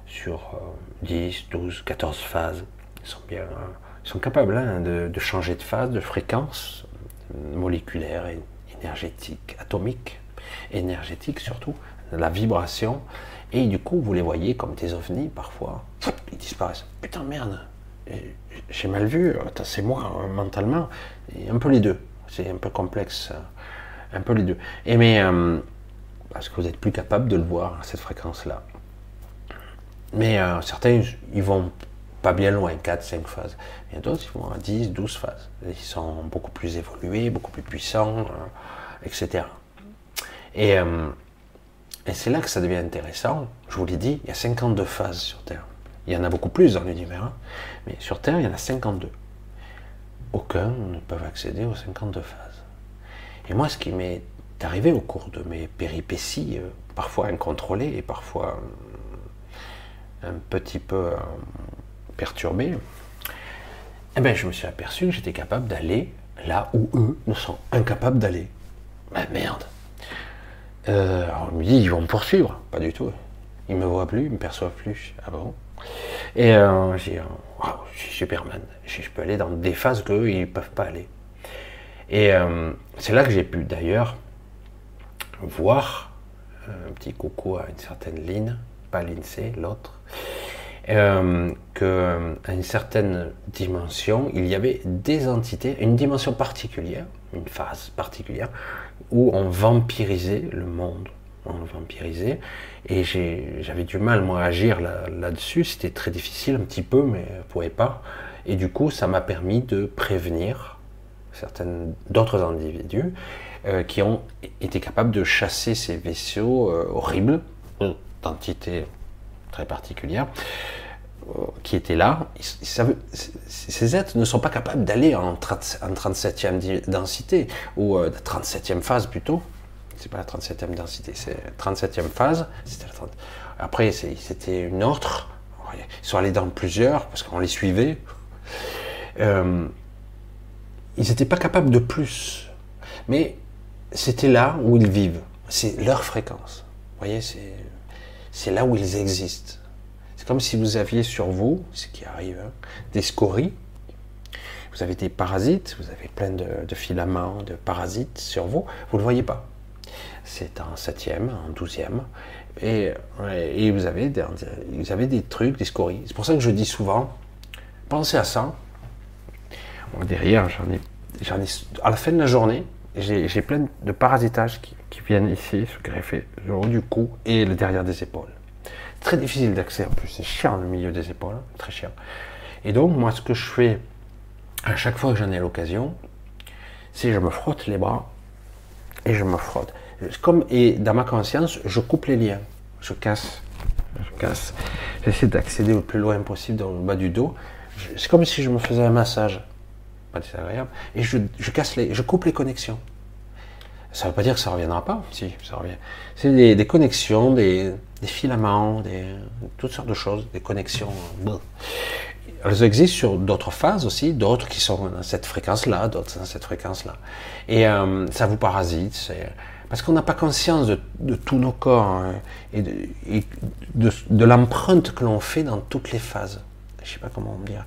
Sur euh, 10, 12, 14 phases. Ils sont, bien, hein, ils sont capables hein, de, changer de phase, de fréquence moléculaire, énergétique, atomique, énergétique surtout, la vibration. Et du coup, vous les voyez comme des ovnis parfois. Ils disparaissent. Putain, merde, j'ai mal vu, c'est moi hein, mentalement. Et un peu les deux. C'est un peu complexe. Un peu les deux. Et mais euh, parce que vous êtes plus capable de le voir à cette fréquence-là. Mais euh, certains, ils vont pas bien loin, 4, 5 phases. Il y a d'autres, ils vont à 10, 12 phases. Ils sont beaucoup plus évolués, beaucoup plus puissants, euh, etc. Et, euh, et c'est là que ça devient intéressant. Je vous l'ai dit, il y a 52 phases sur Terre. Il y en a beaucoup plus dans l'univers, hein. mais sur Terre, il y en a 52. Aucun ne peut accéder aux 52 phases. Et moi, ce qui m'est arrivé au cours de mes péripéties, euh, parfois incontrôlées et parfois euh, un petit peu euh, perturbées, eh ben, je me suis aperçu que j'étais capable d'aller là où eux ne sont incapables d'aller. Ben merde. Euh, alors on me dit, ils vont me poursuivre. Pas du tout. Ils me voient plus, ils me perçoivent plus. Ah bon? Et euh, j'ai, euh, waouh, je suis Superman. Je, peux aller dans des phases qu'eux, ils ne peuvent pas aller. Et euh, c'est là que j'ai pu d'ailleurs voir un petit coucou à une certaine ligne, pas l'INSEE, l'autre, euh, que à une certaine dimension, il y avait des entités, une dimension particulière, une phase particulière, où on vampirisait le monde. On le vampirisait. Et j'avais du mal, moi, à agir là- là-dessus. C'était très difficile, un petit peu, mais je ne pouvais pas. Et du coup, ça m'a permis de prévenir certaines d'autres individus euh, qui ont été capables de chasser ces vaisseaux euh, horribles, euh, d'entités très particulières, euh, qui étaient là. Ces êtres ne sont pas capables d'aller en, 30 en 37e di- densité, ou euh, 37e phase plutôt. C'est pas la 37e densité, c'est la 37e phase. C'était la 30 Après, c'était une autre. Ils sont allés dans plusieurs, parce qu'on les suivait. Euh, ils n'étaient pas capables de plus. Mais c'était là où ils vivent. C'est leur fréquence. Vous voyez, c'est, c'est là où ils existent. C'est comme si vous aviez sur vous, ce qui arrive, hein, des scories. Vous avez des parasites, vous avez plein de, filaments, de parasites sur vous. Vous ne le voyez pas. C'est en septième, en douzième. Et, et vous, avez des, vous avez des trucs, des scories. C'est pour ça que je dis souvent, pensez à ça. Derrière, j'en ai, j'en ai, à la fin de la journée, j'ai plein de parasitages qui, viennent ici se greffer le haut du cou et le derrière des épaules. Très difficile d'accès en plus, c'est chiant le milieu des épaules, très chiant. Et donc, moi, ce que je fais à chaque fois que j'en ai l'occasion, c'est je me frotte les bras et je me frotte. Comme, et dans ma conscience, je coupe les liens, je casse, je casse. J'essaie d'accéder le plus loin possible dans le bas du dos. C'est comme si je me faisais un massage, et je, casse les, je coupe les connexions. Ça ne veut pas dire que ça ne reviendra pas, si, ça revient. C'est des, connexions, des, filaments, toutes sortes de choses, des connexions. bon. Elles existent sur d'autres phases aussi, d'autres qui sont dans cette fréquence-là, d'autres dans cette fréquence-là. Et euh, ça vous parasite, parce qu'on n'a pas conscience de, tous nos corps hein, et de, l'empreinte que l'on fait dans toutes les phases. Je ne sais pas comment dire.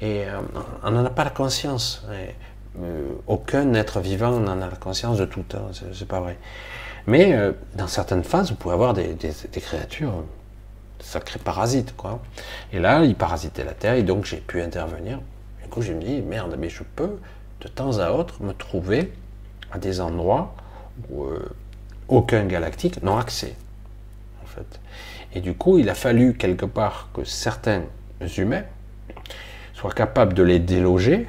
Et euh, on n'en a pas la conscience. Euh, aucun être vivant n'en a la conscience de tout. hein, c'est- pas vrai. Mais euh, dans certaines phases, vous pouvez avoir des, créatures sacrés parasites, quoi. Et là, ils parasitaient la Terre, et donc j'ai pu intervenir. Du coup, je me dis, merde, mais je peux, de temps à autre, me trouver à des endroits où aucun galactique n'a accès, en fait. Et du coup, il a fallu quelque part que certains humains soient capables de les déloger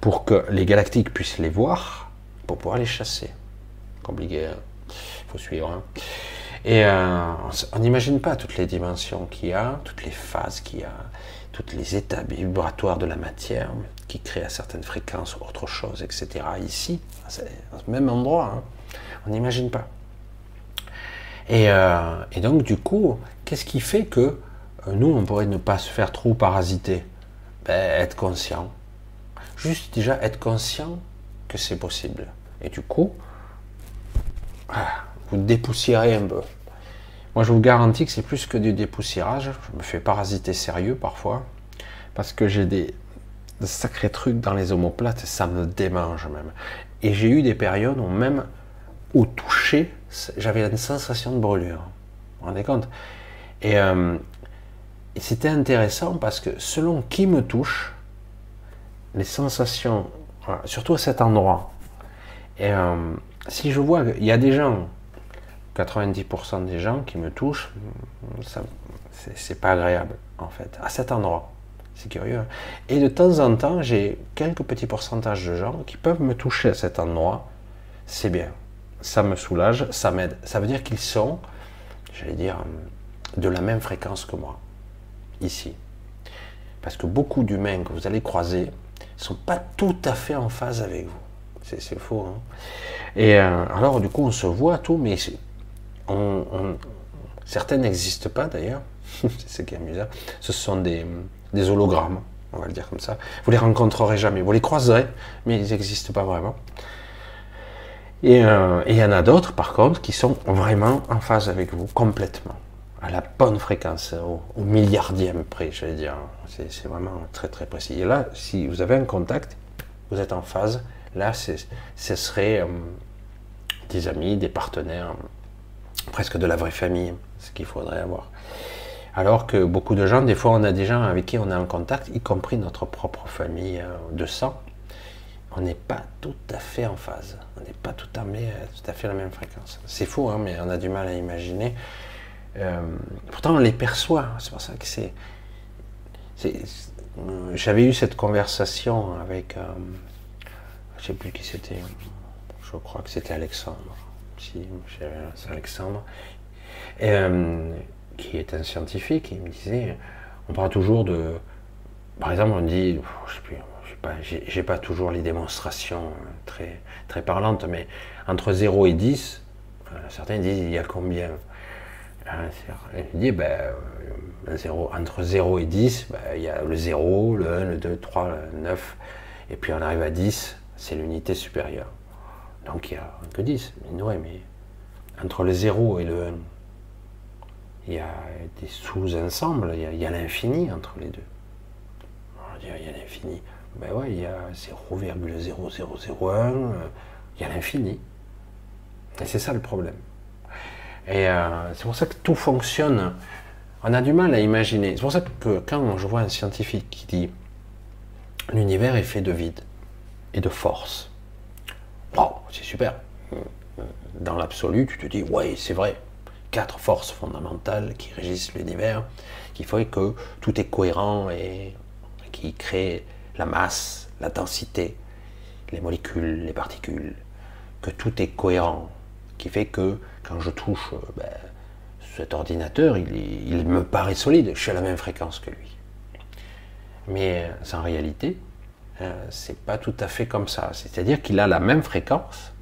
pour que les galactiques puissent les voir, pour pouvoir les chasser. Compliqué, il faut suivre. hein. Et euh, on n'imagine pas toutes les dimensions qu'il y a, toutes les phases qu'il y a, toutes les étapes vibratoires de la matière qui créent à certaines fréquences autre chose, etc. Ici, c'est même endroit, hein. on n'imagine pas. Et, euh, et donc, du coup, qu'est-ce qui fait que euh, nous, on pourrait ne pas se faire trop parasiter? Ben, Être conscient. Juste déjà être conscient que c'est possible. Et du coup, ah, vous dépoussiérez un peu. Moi, je vous garantis que c'est plus que du dépoussiérage. Je me fais parasiter sérieux parfois, parce que j'ai des, sacrés trucs dans les omoplates, ça me démange même. Et j'ai eu des périodes où même au toucher, j'avais une sensation de brûlure. Vous vous rendez compte? Et, euh, et c'était intéressant parce que selon qui me touche, les sensations, surtout à cet endroit, euh, si je vois qu'il y a des gens 90% des gens qui me touchent, c'est pas agréable en fait, à cet endroit. C'est curieux. hein. Et de temps en temps, j'ai quelques petits pourcentages de gens qui peuvent me toucher à cet endroit. C'est bien. Ça me soulage, ça m'aide. Ça veut dire qu'ils sont, j'allais dire, de la même fréquence que moi, ici. Parce que beaucoup d'humains que vous allez croiser ne sont pas tout à fait en phase avec vous. C'est, faux. hein. Et euh, alors, du coup, on se voit tout, mais on, certains n'existent pas d'ailleurs. [LAUGHS] c'est ce qui est amusant. Ce sont des, hologrammes, on va le dire comme ça. Vous les rencontrerez jamais. Vous les croiserez, mais ils n'existent pas vraiment. Et euh, il y en a d'autres, par contre, qui sont vraiment en phase avec vous, complètement. À la bonne fréquence, au, milliardième près, j'allais dire. C'est vraiment très très précis. Et là, si vous avez un contact, vous êtes en phase, là, ce serait euh, des amis, des partenaires, presque de la vraie famille, ce qu'il faudrait avoir. Alors que beaucoup de gens, des fois, on a des gens avec qui on est en contact, y compris notre propre famille euh, de sang, on n'est pas tout à fait en phase. On n'est pas tout à, fait, tout à fait la même fréquence. C'est fou, hein, mais on a du mal à imaginer. Euh, pourtant, on les perçoit. C'est pour ça que c'est. J'avais eu cette conversation avec. euh, je ne sais plus qui c'était. Je crois que c'était Alexandre. Si, c'est Alexandre. Euh, qui est un scientifique. Il me disait on parle toujours de. Par exemple, on dit. Je sais plus. j'ai pas- pas toujours les démonstrations très, très parlantes, mais entre 0 et 10, euh, certains disent il y a combien Il dit ben, entre 0 et 10, ben, il y a le 0, le 1, le 2, le 3, le 9, et puis on arrive à 10, c'est l'unité supérieure. Donc il n'y a que 10. Mais mais entre le 0 et le 1, il y a des sous-ensembles, il y a- l'infini entre les deux. On va dire, il y a l'infini. Ben ouais, il y a 0,0001, euh, il y a l'infini. Et c'est ça le problème. Et euh, c'est pour ça que tout fonctionne. On a du mal à imaginer. C'est pour ça que quand je vois un scientifique qui dit l'univers est fait de vide et de force, wow, c'est super. Dans l'absolu, tu te dis, ouais, c'est vrai. Quatre forces fondamentales qui régissent l'univers, qui font que tout est cohérent et qui créent la masse, la densité, les molécules, les particules, que tout est cohérent, qui fait que quand je touche euh, ben, cet ordinateur, il, me paraît solide, je suis à la même fréquence que lui. Mais euh, en réalité, euh, c'est pas tout à fait comme ça. C'est-à-dire qu'il a la même fréquence,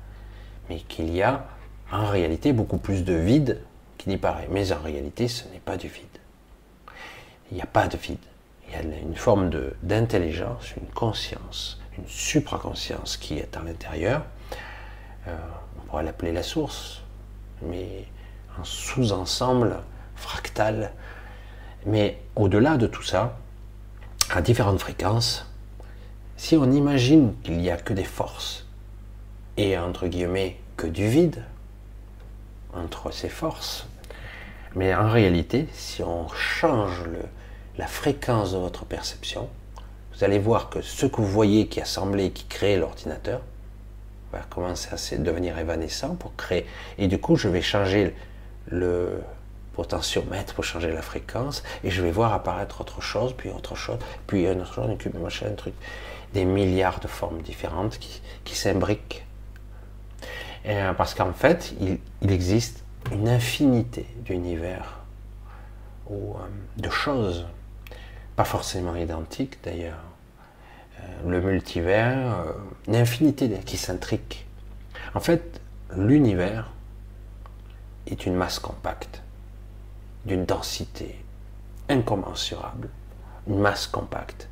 mais qu'il y a en réalité beaucoup plus de vide qu'il n'y paraît. Mais en réalité, ce n'est pas du vide. Il n'y a pas de vide. Il y a une forme d'intelligence, une conscience, une supraconscience qui est à l'intérieur. Euh, on pourrait l'appeler la source, mais un sous-ensemble fractal. Mais au-delà de tout ça, à différentes fréquences, si on imagine qu'il n'y a que des forces et entre guillemets que du vide entre ces forces, mais en réalité, si on change la fréquence de votre perception, vous allez voir que ce que vous voyez qui assemblé, qui crée l'ordinateur, va commencer à devenir évanescent pour créer. Et du coup, je vais changer le potentiomètre pour changer la fréquence et je vais voir apparaître autre chose, puis autre chose, puis une autre chose, un machin, un truc. Des milliards de formes différentes qui, qui s'imbriquent. Euh, parce qu'en fait, il, il existe une infinité d'univers ou euh, de choses, pas forcément identiques d'ailleurs. Le multivers, euh, une infinité de- qui s'intriquent. En fait, l'univers est une masse compacte, d'une densité incommensurable, une masse compacte.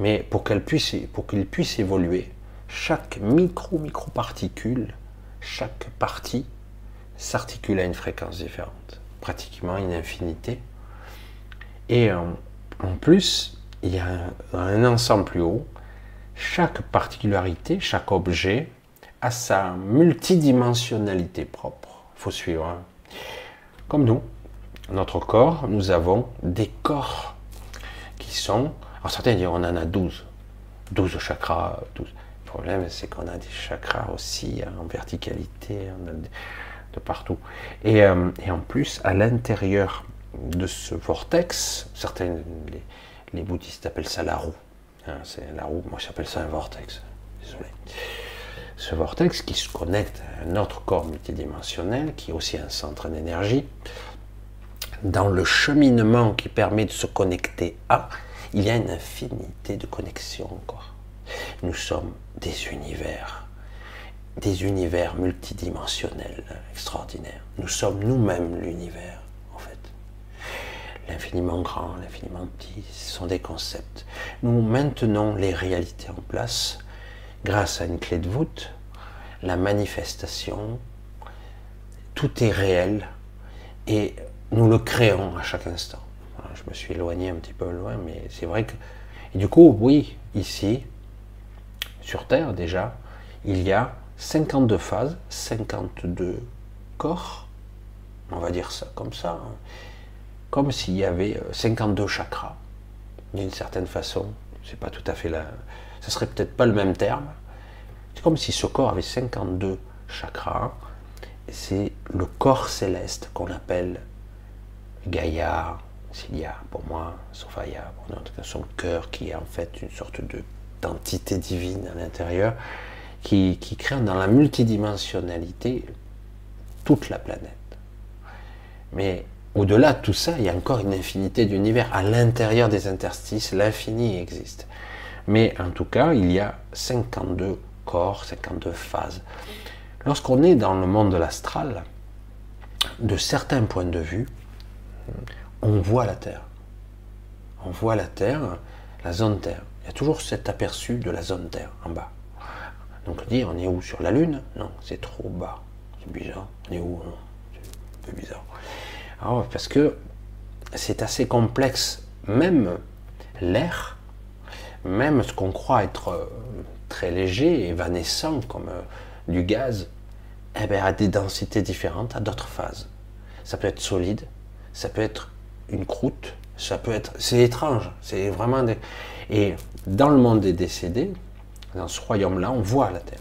Mais pour qu'elle puisse, qu'il puisse évoluer, chaque micro-micro-particule, chaque partie s'articule à une fréquence différente, pratiquement une infinité. Et euh, en plus, il y a un, ensemble plus haut, chaque particularité, chaque objet a sa multidimensionnalité propre. Il faut suivre. hein. Comme nous, notre corps, nous avons des corps qui sont. Alors certains diront on en a 12. 12 chakras. 12. Le problème, c'est qu'on a des chakras aussi en verticalité. De partout. Et, euh, et en plus, à l'intérieur de ce vortex, certains, les, les bouddhistes appellent ça la roue. Hein, c'est la roue, moi j'appelle ça un vortex. Désolé. Ce vortex qui se connecte à un autre corps multidimensionnel, qui est aussi un centre d'énergie, dans le cheminement qui permet de se connecter à, il y a une infinité de connexions encore. Nous sommes des univers, des univers multidimensionnels extraordinaires. Nous sommes nous-mêmes l'univers. L'infiniment grand, l'infiniment petit, ce sont des concepts. Nous maintenons les réalités en place grâce à une clé de voûte, la manifestation, tout est réel et nous le créons à chaque instant. Je me suis éloigné un petit peu loin, mais c'est vrai que. Et du coup, oui, ici, sur Terre déjà, il y a 52 phases, 52 corps, on va dire ça comme ça, hein. Comme s'il y avait euh, 52 chakras, d'une certaine façon. C'est pas tout à fait la. Ce serait peut-être pas le même terme. C'est comme si ce corps avait 52 chakras. C'est le corps céleste qu'on appelle Gaïa, Cilia pour moi, Sophia pour notre son cœur qui est en fait une sorte de d'entité divine à l'intérieur qui, qui crée dans la multidimensionnalité toute la planète. Mais au-delà de tout ça, il y a encore une infinité d'univers. À l'intérieur des interstices, l'infini existe. Mais en tout cas, il y a 52 corps, 52 phases. Lorsqu'on est dans le monde de l'astral, de certains points de vue, on voit la Terre. On voit la Terre, la zone Terre. Il y a toujours cet aperçu de la zone Terre en bas. Donc on dit, on est où Sur la Lune? Non, c'est trop bas. C'est bizarre. On est où? C'est un peu bizarre. Alors, parce que c'est assez complexe. Même l'air, même ce qu'on croit être euh, très léger, évanescent, comme euh, du gaz, eh bien, a des densités différentes, à d'autres phases. Ça peut être solide, ça peut être une croûte, ça peut être. C'est étrange, c'est vraiment des. Et dans le monde des décédés, dans ce royaume-là, on voit la Terre.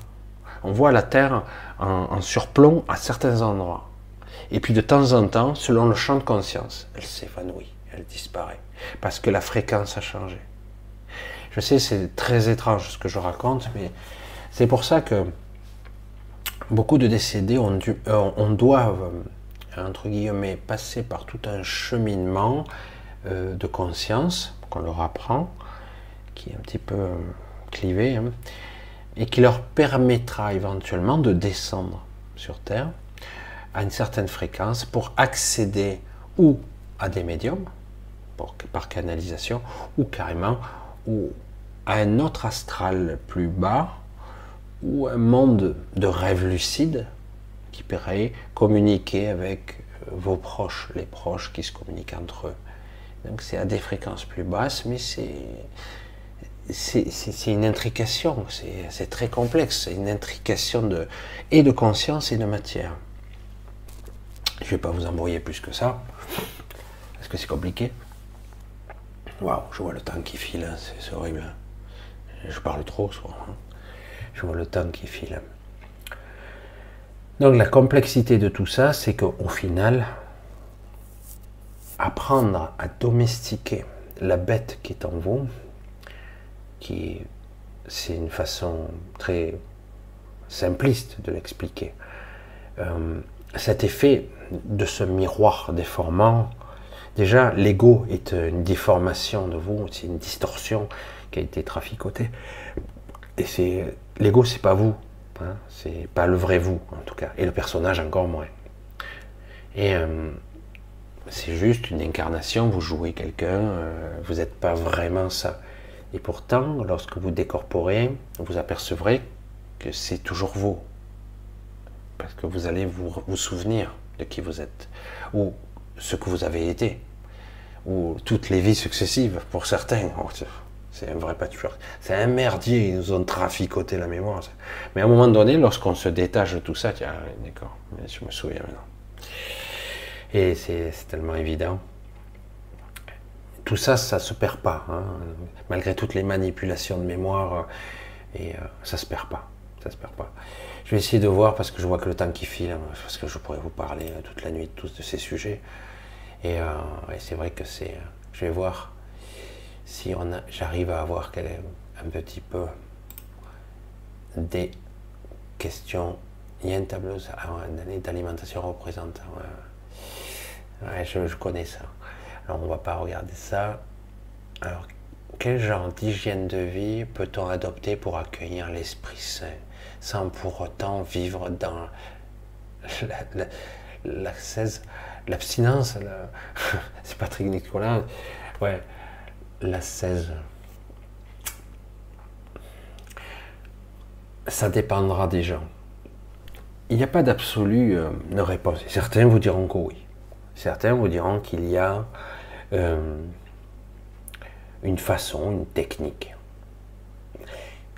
On voit la Terre en surplomb à certains endroits. Et puis de temps en temps, selon le champ de conscience, elle s'évanouit, elle disparaît, parce que la fréquence a changé. Je sais, c'est très étrange ce que je raconte, mais c'est pour ça que beaucoup de décédés ont dû, euh, on doivent, euh, entre guillemets, passer par tout un cheminement euh, de conscience qu'on leur apprend, qui est un petit peu clivé, hein, et qui leur permettra éventuellement de descendre sur Terre à une certaine fréquence pour accéder ou à des médiums, par canalisation, ou carrément ou à un autre astral plus bas, ou un monde de rêve lucide qui pourrait communiquer avec euh, vos proches, les proches qui se communiquent entre eux. Donc c'est à des fréquences plus basses, mais c'est une intrication, c'est c'est très complexe, c'est une intrication de, et de conscience et de matière. Je vais pas vous embrouiller plus que ça, parce que c'est compliqué. Waouh, je vois le temps qui file, hein, c'est horrible. hein. Je parle trop, crois. hein. Je vois le temps qui file. Donc la complexité de tout ça, c'est qu'au final, apprendre à domestiquer la bête qui est en vous, qui c'est une façon très simpliste de l'expliquer. Euh, cet effet de ce miroir déformant, déjà l'ego est une déformation de vous, c'est une distorsion qui a été traficotée. Et c'est l'ego, c'est pas vous, hein, c'est pas le vrai vous en tout cas, et le personnage encore moins. Et euh, c'est juste une incarnation, vous jouez quelqu'un, euh, vous n'êtes pas vraiment ça. Et pourtant, lorsque vous décorporez, vous apercevrez que c'est toujours vous. Parce que vous allez vous, vous souvenir de qui vous êtes, ou ce que vous avez été, ou toutes les vies successives pour certains. Oh, c'est- un vrai patchwork. C'est un merdier, ils nous ont traficoté la mémoire. ça. Mais à un moment donné, lorsqu'on se détache de tout ça, tiens, d'accord, je me souviens maintenant. Et c'est tellement évident. Tout ça, ça se perd pas. hein. Malgré toutes les manipulations de mémoire, euh, et euh, ça se perd pas. j'espère pas. Je vais essayer de voir parce que je vois que le temps qui file, hein, parce que je pourrais vous parler euh, toute la nuit de tous de ces sujets. Et, euh, c'est vrai que c'est. euh, Je vais voir si j'arrive à avoir un petit peu des questions. Il y a un tableau ah d'alimentation. Ouais, Ouais, je, je connais ça. Alors on va pas regarder ça. Alors, quel genre d'hygiène de vie peut-on adopter pour accueillir l'Esprit Saint? Sans pour autant vivre dans [LAUGHS] la- la- l'abstinence la- [LAUGHS] C'est Patrick Nicolas. Ouais, l'ascèse. Ça dépendra des gens. Il n'y a pas d'absolu euh, réponse. Certains vous diront que oui. Certains vous diront qu'il y a euh, une façon, une technique.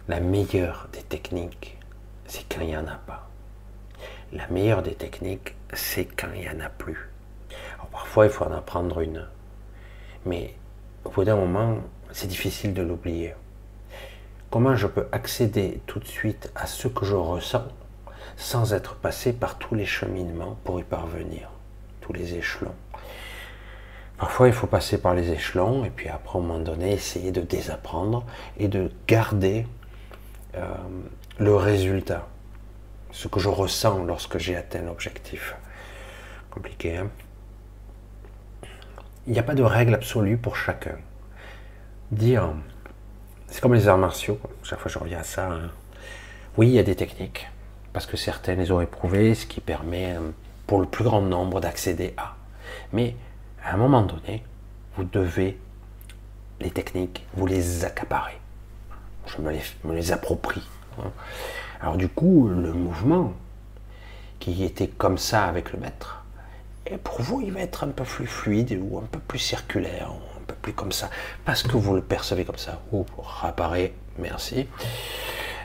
La meilleure des techniques, c'est quand il n'y en a pas. La meilleure des techniques, c'est quand il n'y en a plus. Alors parfois, il faut en apprendre une. Mais au bout d'un moment, c'est difficile de l'oublier. Comment je peux accéder tout de suite à ce que je ressens sans être passé par tous les cheminements pour y parvenir, tous les échelons? Parfois, il faut passer par les échelons et puis après, à un moment donné, essayer de désapprendre et de garder euh, le résultat, ce que je ressens lorsque j'ai atteint l'objectif. Compliqué, hein? Il n'y a pas de règle absolue pour chacun. Dire, c'est comme les arts martiaux, chaque fois je reviens à ça. hein. Oui, il y a des techniques, parce que certains les ont éprouvées, ce qui permet euh, pour le plus grand nombre d'accéder à. Mais à un moment donné, vous devez les techniques, vous les accaparer. Je me les approprie. Hein. Alors du coup, le mouvement qui était comme ça avec le maître, et pour vous, il va être un peu plus fluide ou un peu plus circulaire, un peu plus comme ça, parce que vous le percevez comme ça. Ou réapparaît, merci.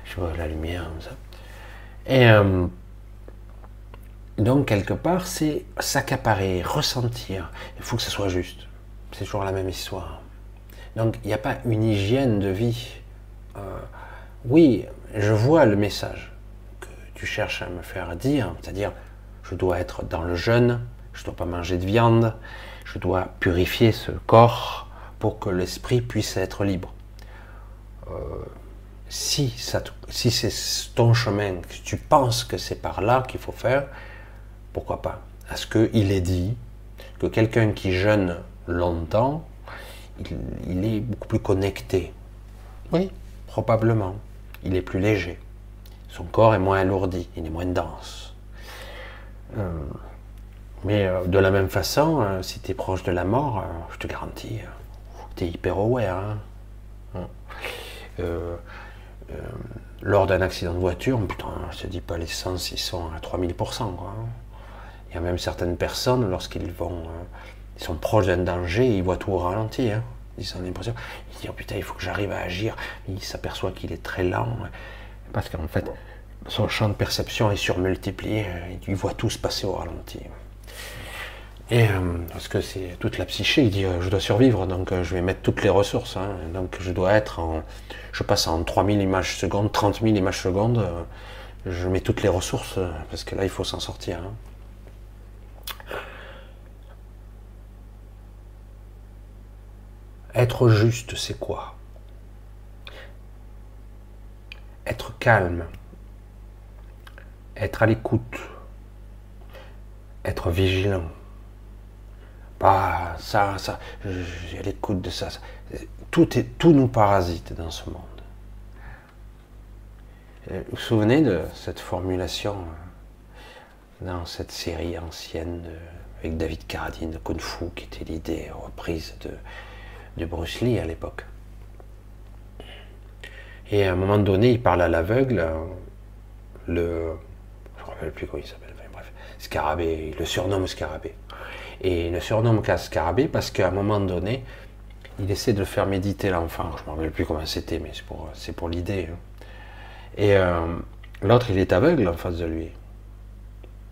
Je vois la lumière comme ça. Et euh, donc, quelque part, c'est s'accaparer, ressentir. Il faut que ce soit juste. C'est toujours la même histoire. Donc, il n'y a pas une hygiène de vie. Euh, oui, je vois le message que tu cherches à me faire dire, c'est-à-dire, je dois être dans le jeûne, je ne dois pas manger de viande, je dois purifier ce corps pour que l'esprit puisse être libre. Euh, si, ça te- si c'est ton chemin, que tu penses que c'est par là qu'il faut faire, pourquoi pas? À ce qu'il est dit que quelqu'un qui jeûne longtemps, il, il est beaucoup plus connecté. Oui, probablement. Il est plus léger. Son corps est moins alourdi, il est moins dense. Euh, mais euh, de la même façon, euh, si tu es proche de la mort, je te garantis, tu es hyper aware. hein. Euh, lors d'un accident de voiture, putain, je te dis pas, les sens, ils sont à 3000%. Quoi. hein. Il y a même certaines personnes, lorsqu'ils vont, ils sont proches d'un danger, ils voient tout au ralenti. Hein. Ils ont l'impression, ils se disent, oh, putain, il faut que j'arrive à agir. Il s'aperçoit qu'il est très lent, parce qu'en fait, son champ de perception est surmultiplié, euh, il voit tout se passer au ralenti. Et euh, parce que c'est toute la psyché, il dit euh, je dois survivre, donc je vais mettre toutes les ressources. hein. donc je dois être en. Je passe en 3000 images secondes, 30 000 images secondes, je mets toutes les ressources, parce que là il faut s'en sortir. hein. Être juste, c'est quoi? Être calme, être à l'écoute, être vigilant. Bah, ça, ça, j'ai l'écoute de ça. Tout, nous parasite dans ce monde. Euh, Vous vous souvenez de cette formulation euh, dans cette série ancienne de- avec David Carradine de Kung Fu, qui était l'idée reprise de, de Bruce Lee à l'époque. Et à un moment donné, il parle à l'aveugle, le. Je ne me rappelle plus comment il s'appelle, enfin, bref, Scarabée, il le surnomme Scarabée. Et il le surnomme qu'à Scarabée parce qu'à un moment donné, il essaie de faire méditer l'enfant. Je ne me rappelle plus comment c'était, mais c'est pour, pour l'idée. hein. Et euh, l'autre, il est aveugle en face de lui.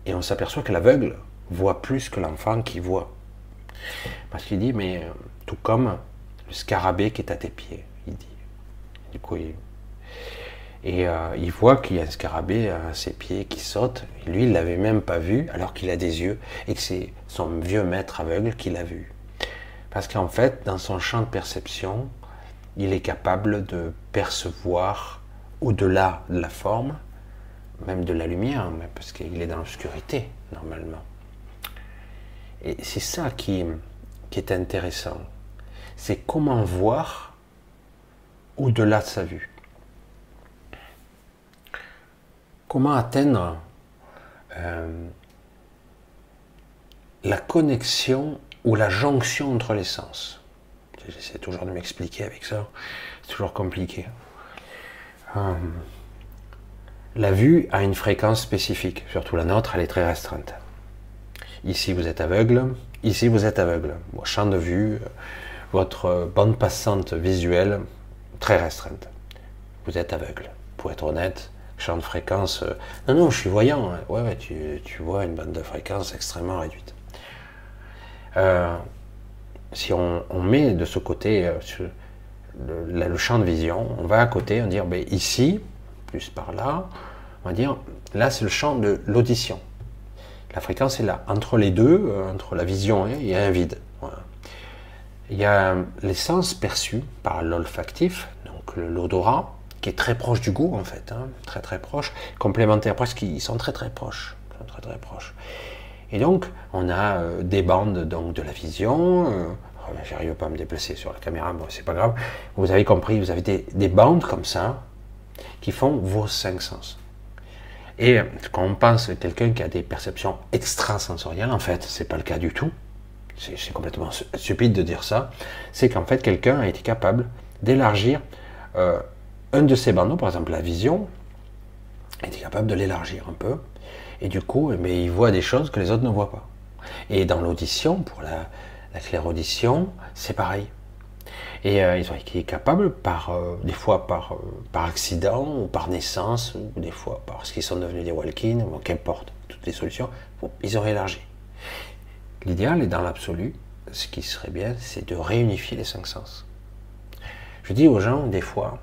Et on s'aperçoit que l'aveugle voit plus que l'enfant qui voit. Parce qu'il dit, mais euh, tout comme scarabée qui est à tes pieds, il dit. Du coup, il- Et euh, il voit qu'il y a un scarabée à ses pieds qui saute. Lui, il l'avait même pas vu, alors qu'il a des yeux, et que c'est son vieux maître aveugle qui l'a vu. Parce qu'en fait, dans son champ de perception, il est capable de percevoir au-delà de la forme, même de la lumière, parce qu'il est dans l'obscurité, normalement. Et c'est ça qui est intéressant. C'est comment voir au-delà de sa vue. Comment atteindre euh, la connexion ou la jonction entre les sens. J'essaie toujours de m'expliquer avec ça. C'est toujours compliqué. Euh, la vue a une fréquence spécifique, surtout la nôtre, elle est très restreinte. Ici, vous êtes aveugle, ici, vous êtes aveugle. Vos champ de vue, votre bande passante visuelle, très restreinte. Vous êtes aveugle. Pour être honnête, champ de fréquence. euh, non, non, je suis voyant. hein. Ouais, tu, vois une bande de fréquence extrêmement réduite. Euh, si on, met de ce côté euh, le, champ de vision, on va à côté, on va dire ben, ici, plus par là, on va dire là c'est le champ de l'audition. La fréquence est là. Entre les deux, euh, entre la vision et il y a un vide. Il y a les sens perçus par l'olfactif, donc l'odorat, qui est très proche du goût en fait, hein, très très proche, complémentaire, presque ils sont très très proches, très très proches. Et donc on a euh, des bandes donc de la vision. euh, oh, J'arrive pas à me déplacer sur la caméra, bon c'est pas grave. Vous avez compris, vous avez des, des bandes comme ça qui font vos cinq sens. Et quand on pense à quelqu'un qui a des perceptions extrasensorielles, en fait, c'est pas le cas du tout. C'est complètement stu- stupide de dire ça. C'est qu'en fait, quelqu'un a été capable d'élargir euh, un de ses bandeaux, par exemple la vision, a été capable de l'élargir un peu. Et du coup, eh il voit des choses que les autres ne voient pas. Et dans l'audition, pour la, la clairaudition, c'est pareil. Et euh, ils ont été capables, par, euh, des fois par, euh, par accident, ou par naissance, ou des fois parce qu'ils sont devenus des walk-in, bon, qu'importe, toutes les solutions, ils ont élargi. L'idéal est dans l'absolu, ce qui serait bien, c'est de réunifier les cinq sens. Je dis aux gens, des fois,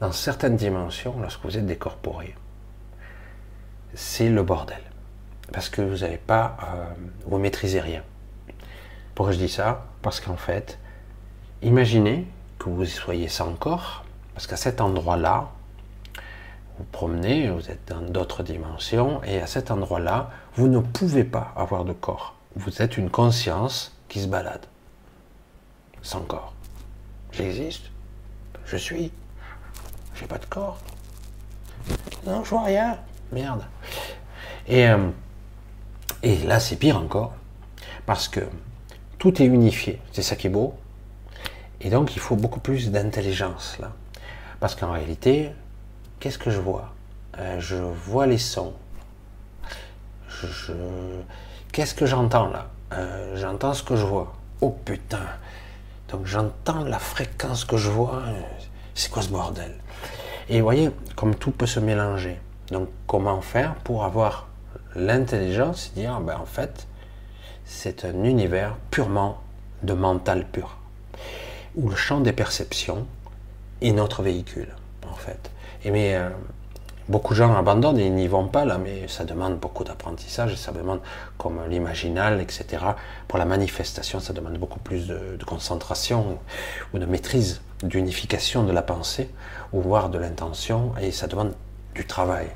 dans certaines dimensions, lorsque vous êtes décorporé, c'est le bordel. Parce que vous n'avez pas, euh, vous maîtrisez rien. Pourquoi je dis ça? Parce qu'en fait, imaginez que vous soyez sans corps, parce qu'à cet endroit-là, vous promenez, vous êtes dans d'autres dimensions, et à cet endroit-là, vous ne pouvez pas avoir de corps. Vous êtes une conscience qui se balade, sans corps. J'existe, je suis, j'ai pas de corps. Non, je vois rien, merde. Et, euh, et là, c'est pire encore, parce que tout est unifié, c'est ça qui est beau, et donc il faut beaucoup plus d'intelligence là. Parce qu'en réalité, qu'est-ce que je vois? Euh, Je vois les sons. Je, je- Qu'est-ce que j'entends là? Euh, J'entends ce que je vois. Oh putain Donc j'entends la fréquence que je vois. C'est quoi ce bordel? Et vous voyez, comme tout peut se mélanger. Donc comment faire pour avoir l'intelligence et dire, ben, en fait, c'est un univers purement de mental pur où le champ des perceptions est notre véhicule, en fait. Et mais euh, beaucoup de gens abandonnent et n'y vont pas là, mais ça demande beaucoup d'apprentissage et ça demande, comme l'imaginal, etc. Pour la manifestation, ça demande beaucoup plus de, concentration ou de maîtrise, d'unification de la pensée, ou voire de l'intention, et ça demande du travail,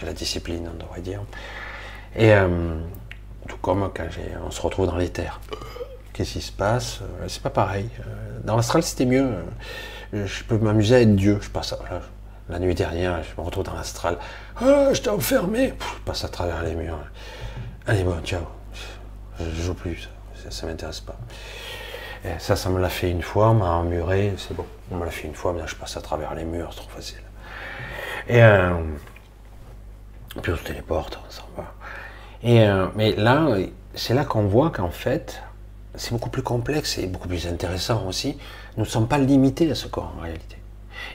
de la discipline, on devrait dire. Et euh, tout comme quand on se retrouve dans les terres. Qu'est-ce qui se passe? Euh, C'est pas pareil. Euh, Dans l'astral, c'était mieux. Je peux m'amuser à être Dieu. Je passe là, la nuit dernière, je me retrouve dans l'astral. Ah, je t'ai enfermé. Je passe à travers les murs. Allez, bon, ciao. Je joue plus. Ça, ça m'intéresse pas. Ça, ça me l'a fait une fois. On m'a emmuré. C'est bon. On me l'a fait une fois. Maintenant, je passe à travers les murs. C'est trop facile. Et euh, puis on se téléporte. On s'en va. Et, euh, mais là, c'est là qu'on voit qu'en fait, c'est beaucoup plus complexe et beaucoup plus intéressant aussi. Nous ne sommes pas limités à ce corps en réalité.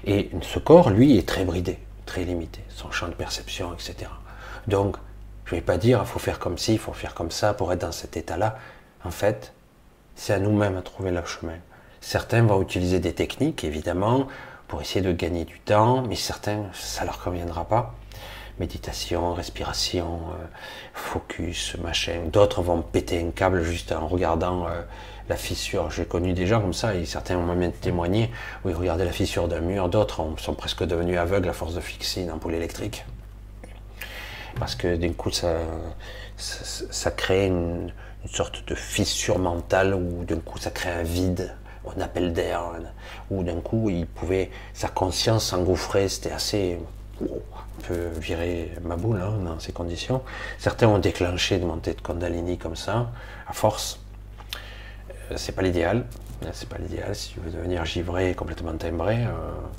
Et ce corps, lui, est très bridé, très limité, son champ de perception, etc. Donc, je ne vais pas dire, il faut faire comme ci, il faut faire comme ça pour être dans cet état-là. En fait, c'est à nous-mêmes à trouver le chemin. Certains vont utiliser des techniques, évidemment, pour essayer de gagner du temps, mais certains, ça leur conviendra pas. Méditation, respiration, euh, focus, machin. D'autres vont péter un câble juste en regardant euh, la fissure. J'ai connu des gens comme ça, et certains ont même témoigné, où ils regardaient la fissure d'un mur, d'autres ont- sont presque devenus aveugles à force de fixer une ampoule électrique. Parce que d'un coup, ça, crée une, sorte de fissure mentale, où d'un coup, ça crée un vide, un appel d'air, où d'un coup, il pouvait, sa conscience s'engouffrait, c'était assez... wow, un peu virer ma boule hein, dans ces conditions. Certains ont déclenché des montées de Kundalini comme ça, à force. Euh, c'est pas l'idéal. Euh, C'est pas l'idéal. Si tu veux devenir givré, complètement timbré, euh,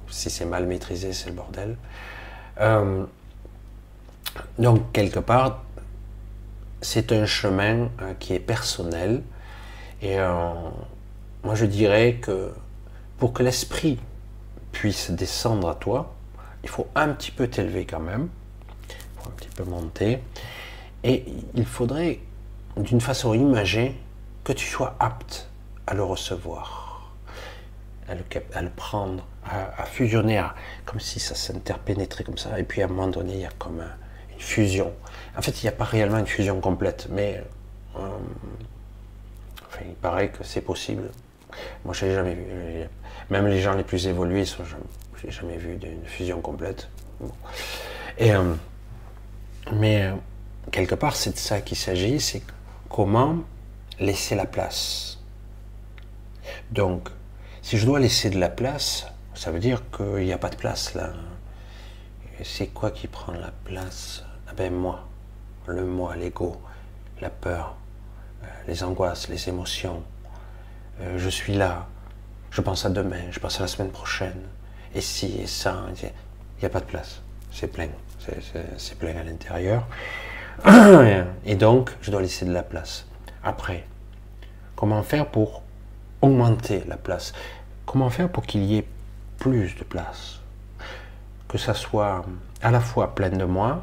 si c'est mal maîtrisé, c'est le bordel. Donc, quelque part, c'est un chemin qui est personnel. Et moi, je dirais que pour que l'esprit puisse descendre à toi, il faut un petit peu t'élever quand même. Il faut un petit peu monter. Et il faudrait, d'une façon imagée, que tu sois apte à le recevoir, à le, prendre, à, fusionner, comme si ça s'interpénétrait comme ça. Et puis à un moment donné, il y a comme un- une fusion. En fait, il n'y a pas réellement une fusion complète, mais euh, enfin, il paraît que c'est possible. Moi, je l'ai jamais vu. Même les gens les plus évolués, je n'ai jamais vu d'une fusion complète. Euh, mais euh, quelque part, c'est de ça qu'il s'agit, c'est comment laisser la place. Donc, si je dois laisser de la place, ça veut dire qu'il n'y a pas de place là. C'est quoi qui prend la place? Ah ben moi, le moi, l'ego, la peur, euh, les angoisses, les émotions. Euh, je suis là, je pense à demain, je pense à la semaine prochaine, et si et ça, il n'y a pas de place. C'est plein, c'est plein à l'intérieur. [COUGHS] Et donc, je dois laisser de la place. Après, comment faire pour augmenter la place? Comment faire pour qu'il y ait plus de place? Que ça soit à la fois plein de moi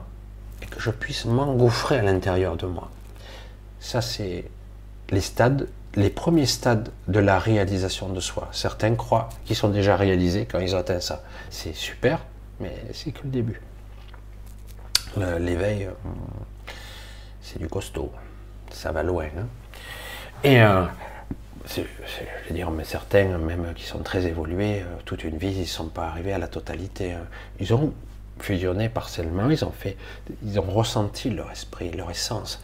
et que je puisse m'engouffrer à l'intérieur de moi. Ça, c'est les stades, les premiers stades de la réalisation de soi. Certains croient qu'ils sont déjà réalisés quand ils atteint ça. C'est super, mais c'est que le début. Le- L'éveil, euh, c'est du costaud. Ça va loin. hein. Et euh, je veux dire, mais certains, même qui sont très évolués, euh, toute une vie, ils ne sont pas arrivés à la totalité. hein. Ils ont fusionné partiellement, ils ont fait, ils ont ressenti leur esprit, leur essence.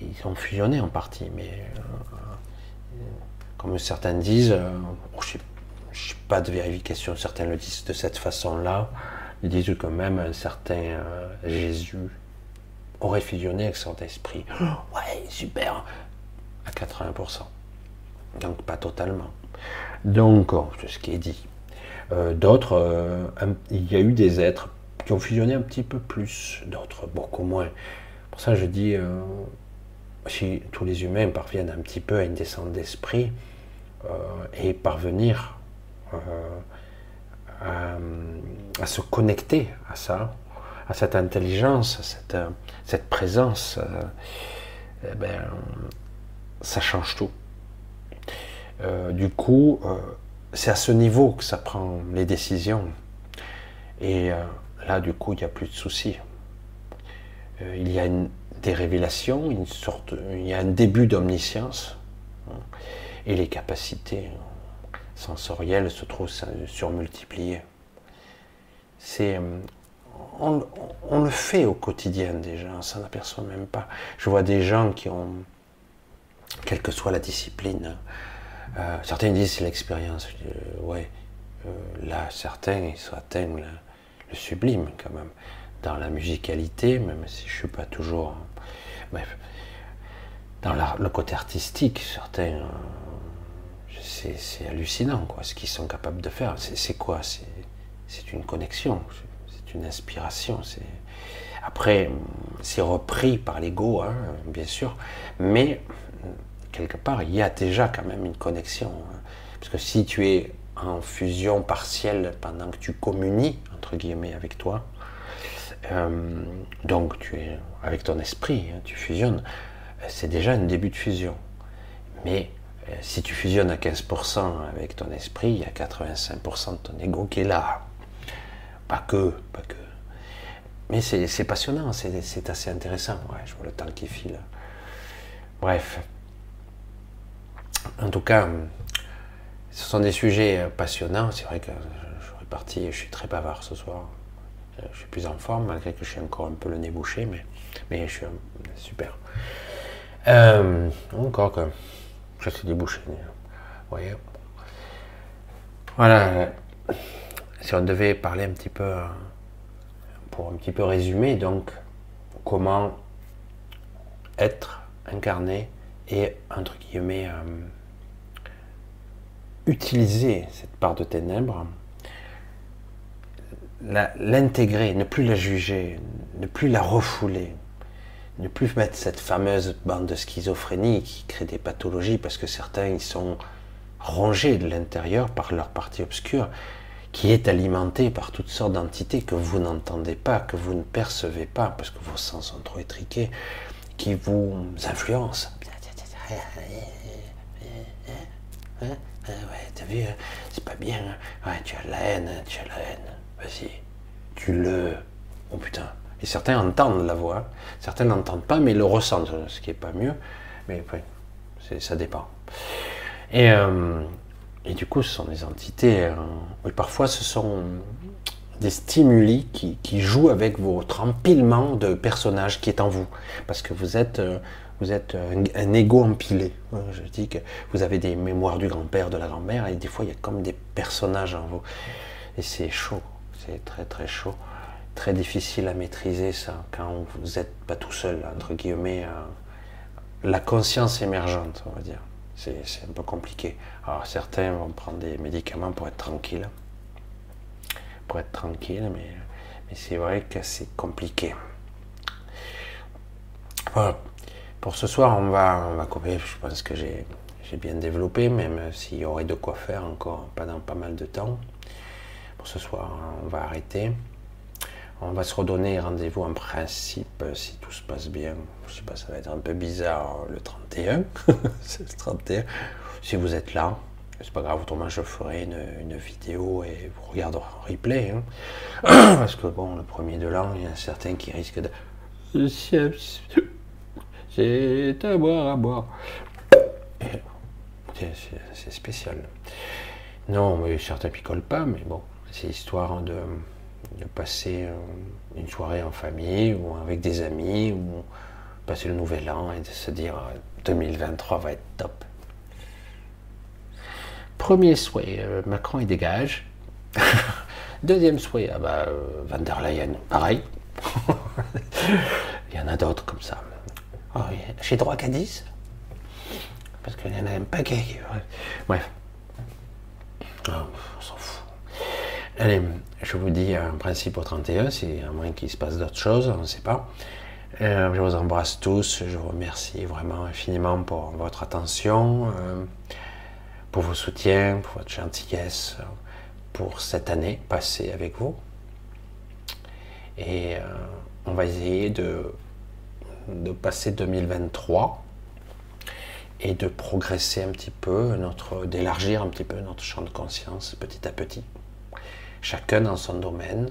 Ils ont fusionné en partie, mais euh, comme certains disent, bon, je n'ai pas de vérification, certains le disent de cette façon-là, ils disent quand même un certain Jésus aurait fusionné avec son esprit. [GASPS] Ouais, super, à 80%. Donc pas totalement. Donc, oh, c'est ce qui est dit. Euh, d'autres, euh, il y a eu des êtres qui ont fusionné un petit peu plus, d'autres beaucoup moins. Pour ça, je dis, euh, si tous les humains parviennent un petit peu à une descente d'esprit et parvenir à se connecter à ça, à cette intelligence, euh, cette présence, euh, eh ben, ça change tout. Euh, du coup, c'est à ce niveau que ça prend les décisions. Et là, du coup, il n'y a plus de soucis. Il y a des révélations, une sorte, il y a un début d'omniscience. hein, et les capacités sensorielles se trouvent surmultipliées. C'est, on, le fait au quotidien déjà, on s'en aperçoit même pas. Je vois des gens qui ont, quelle que soit la discipline, euh, certains disent c'est l'expérience. Euh, ouais, euh, là, certains, ils atteignent le, sublime quand même. Dans la musicalité, même si je suis pas toujours. Bref. Dans le côté artistique, certains. euh, c'est hallucinant, quoi, ce qu'ils sont capables de faire. C'est quoi? C'est une connexion, une inspiration. Après, c'est repris par l'ego, hein, bien sûr, mais quelque part, il y a déjà quand même une connexion. hein. Parce que si tu es en fusion partielle pendant que tu communies, entre guillemets, avec toi, euh, donc tu es avec ton esprit, hein, tu fusionnes, euh, c'est déjà un début de fusion. Mais Euh, Si tu fusionnes à 15% avec ton esprit, il y a 85% de ton ego qui est là. Pas que, pas que. Mais c'est passionnant, c'est assez intéressant. Ouais, je vois le temps qui file. Bref. En tout cas, ce sont des sujets euh, passionnants. C'est vrai que je suis reparti, je suis très bavard ce soir. Euh, Je suis plus en forme, malgré que je suis encore un peu le nez bouché, mais, mais je suis super. Euh, encore que je suis débouché. Vous voyez Voilà. Si on devait parler un petit peu, pour un petit peu résumer, donc, comment être incarné et, entre guillemets, euh, utiliser cette part de ténèbres, l'intégrer, ne plus la juger, ne plus la refouler, ne plus mettre cette fameuse bande de schizophrénie qui crée des pathologies parce que certains ils sont rongés de l'intérieur par leur partie obscure qui est alimentée par toutes sortes d'entités que vous n'entendez pas, que vous ne percevez pas parce que vos sens sont trop étriqués, qui vous influencent. Ouais, t'as vu, hein, c'est pas bien. hein. Ouais, tu as la haine, tu as la haine. Vas-y, tu le. Oh putain. Et certains entendent la voix, certains n'entendent pas, mais le ressentent, ce qui est pas mieux. Mais c'est- ça dépend. Et, euh, et du coup, ce sont des entités. oui, parfois, ce sont des stimuli qui, jouent avec votre empilement de personnages qui est en vous. Parce que vous êtes, euh, vous êtes un, un ego empilé. Euh, Je dis que vous avez des mémoires du grand-père, de la grand-mère, et des fois, il y a comme des personnages en vous. Et c'est chaud, c'est très très chaud. Très difficile à maîtriser ça, quand vous n'êtes pas tout seul, entre guillemets. euh, la conscience émergente, on va dire. C'est un peu compliqué. Alors certains vont prendre des médicaments pour être tranquille. Pour être tranquille, mais, mais c'est vrai que c'est compliqué. Voilà. Pour ce soir, on va, on va couper. Je pense que j'ai bien développé, même s'il y aurait de quoi faire encore pendant pas mal de temps. Pour ce soir, on va arrêter. On va se redonner rendez-vous en principe si tout se passe bien. Je sais pas, ça va être un peu bizarre le 31. [LAUGHS] c'est le 31. Si vous êtes là, c'est pas grave, autrement je ferai une, vidéo et vous regarderez en replay. hein. [COUGHS] Parce que bon, le premier de l'an, il y a certains qui risquent de. [COUGHS] C'est à boire, à boire. [COUGHS] C'est spécial. Non, mais certains picolent pas, mais bon, c'est histoire de, de passer euh, une soirée en famille ou avec des amis ou passer le nouvel an et de se dire euh, 2023 va être top. Premier souhait, euh, Macron il dégage. [LAUGHS] Deuxième souhait, ah bah, euh, Van der Leyen, pareil. [LAUGHS] il y en a d'autres comme ça. Oh, J'ai droit qu'à 10 Parce qu'il y en a un paquet. Bref. Ah. Allez, je vous dis un principe au 31, c'est à moins qu'il se passe d'autres choses, on ne sait pas. Euh, je vous embrasse tous, je vous remercie vraiment infiniment pour votre attention, euh, pour vos soutiens, pour votre gentillesse, pour cette année passée avec vous. Et euh, on va essayer de, de passer 2023 et de progresser un petit peu, d'élargir un petit peu notre champ de conscience petit à petit. Chacun dans son domaine,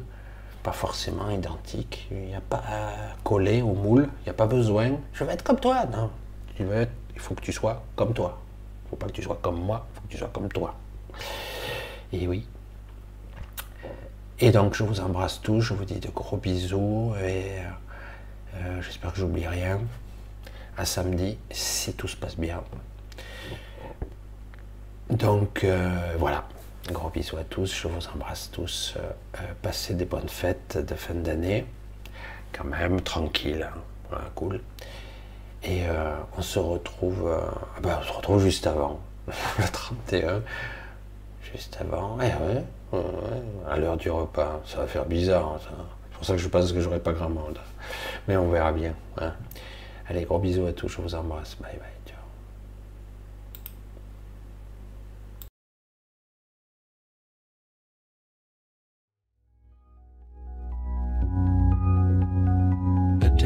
pas forcément identique. Il n'y a pas à coller au moule, il n'y a pas besoin. Je veux être comme toi. Non, il faut que tu sois comme toi. Il ne faut pas que tu sois comme moi, il faut que tu sois comme toi. Et oui. Et donc je vous embrasse tous, je vous dis de gros bisous et euh, j'espère que j'oublie rien. À samedi, si tout se passe bien. Donc euh, voilà, gros bisous à tous, je vous embrasse tous. Euh, euh, passez des bonnes fêtes de fin d'année, quand même, tranquille, hein. Cool. Et euh, on se retrouve, ah ben, on se retrouve juste avant, [LAUGHS] le 31, juste avant, ouais, à l'heure du repas. Ça va faire bizarre, c'est pour ça que je pense que j'aurai pas grand monde. Mais on verra bien. hein. Allez, gros bisous à tous, je vous embrasse. Bye bye,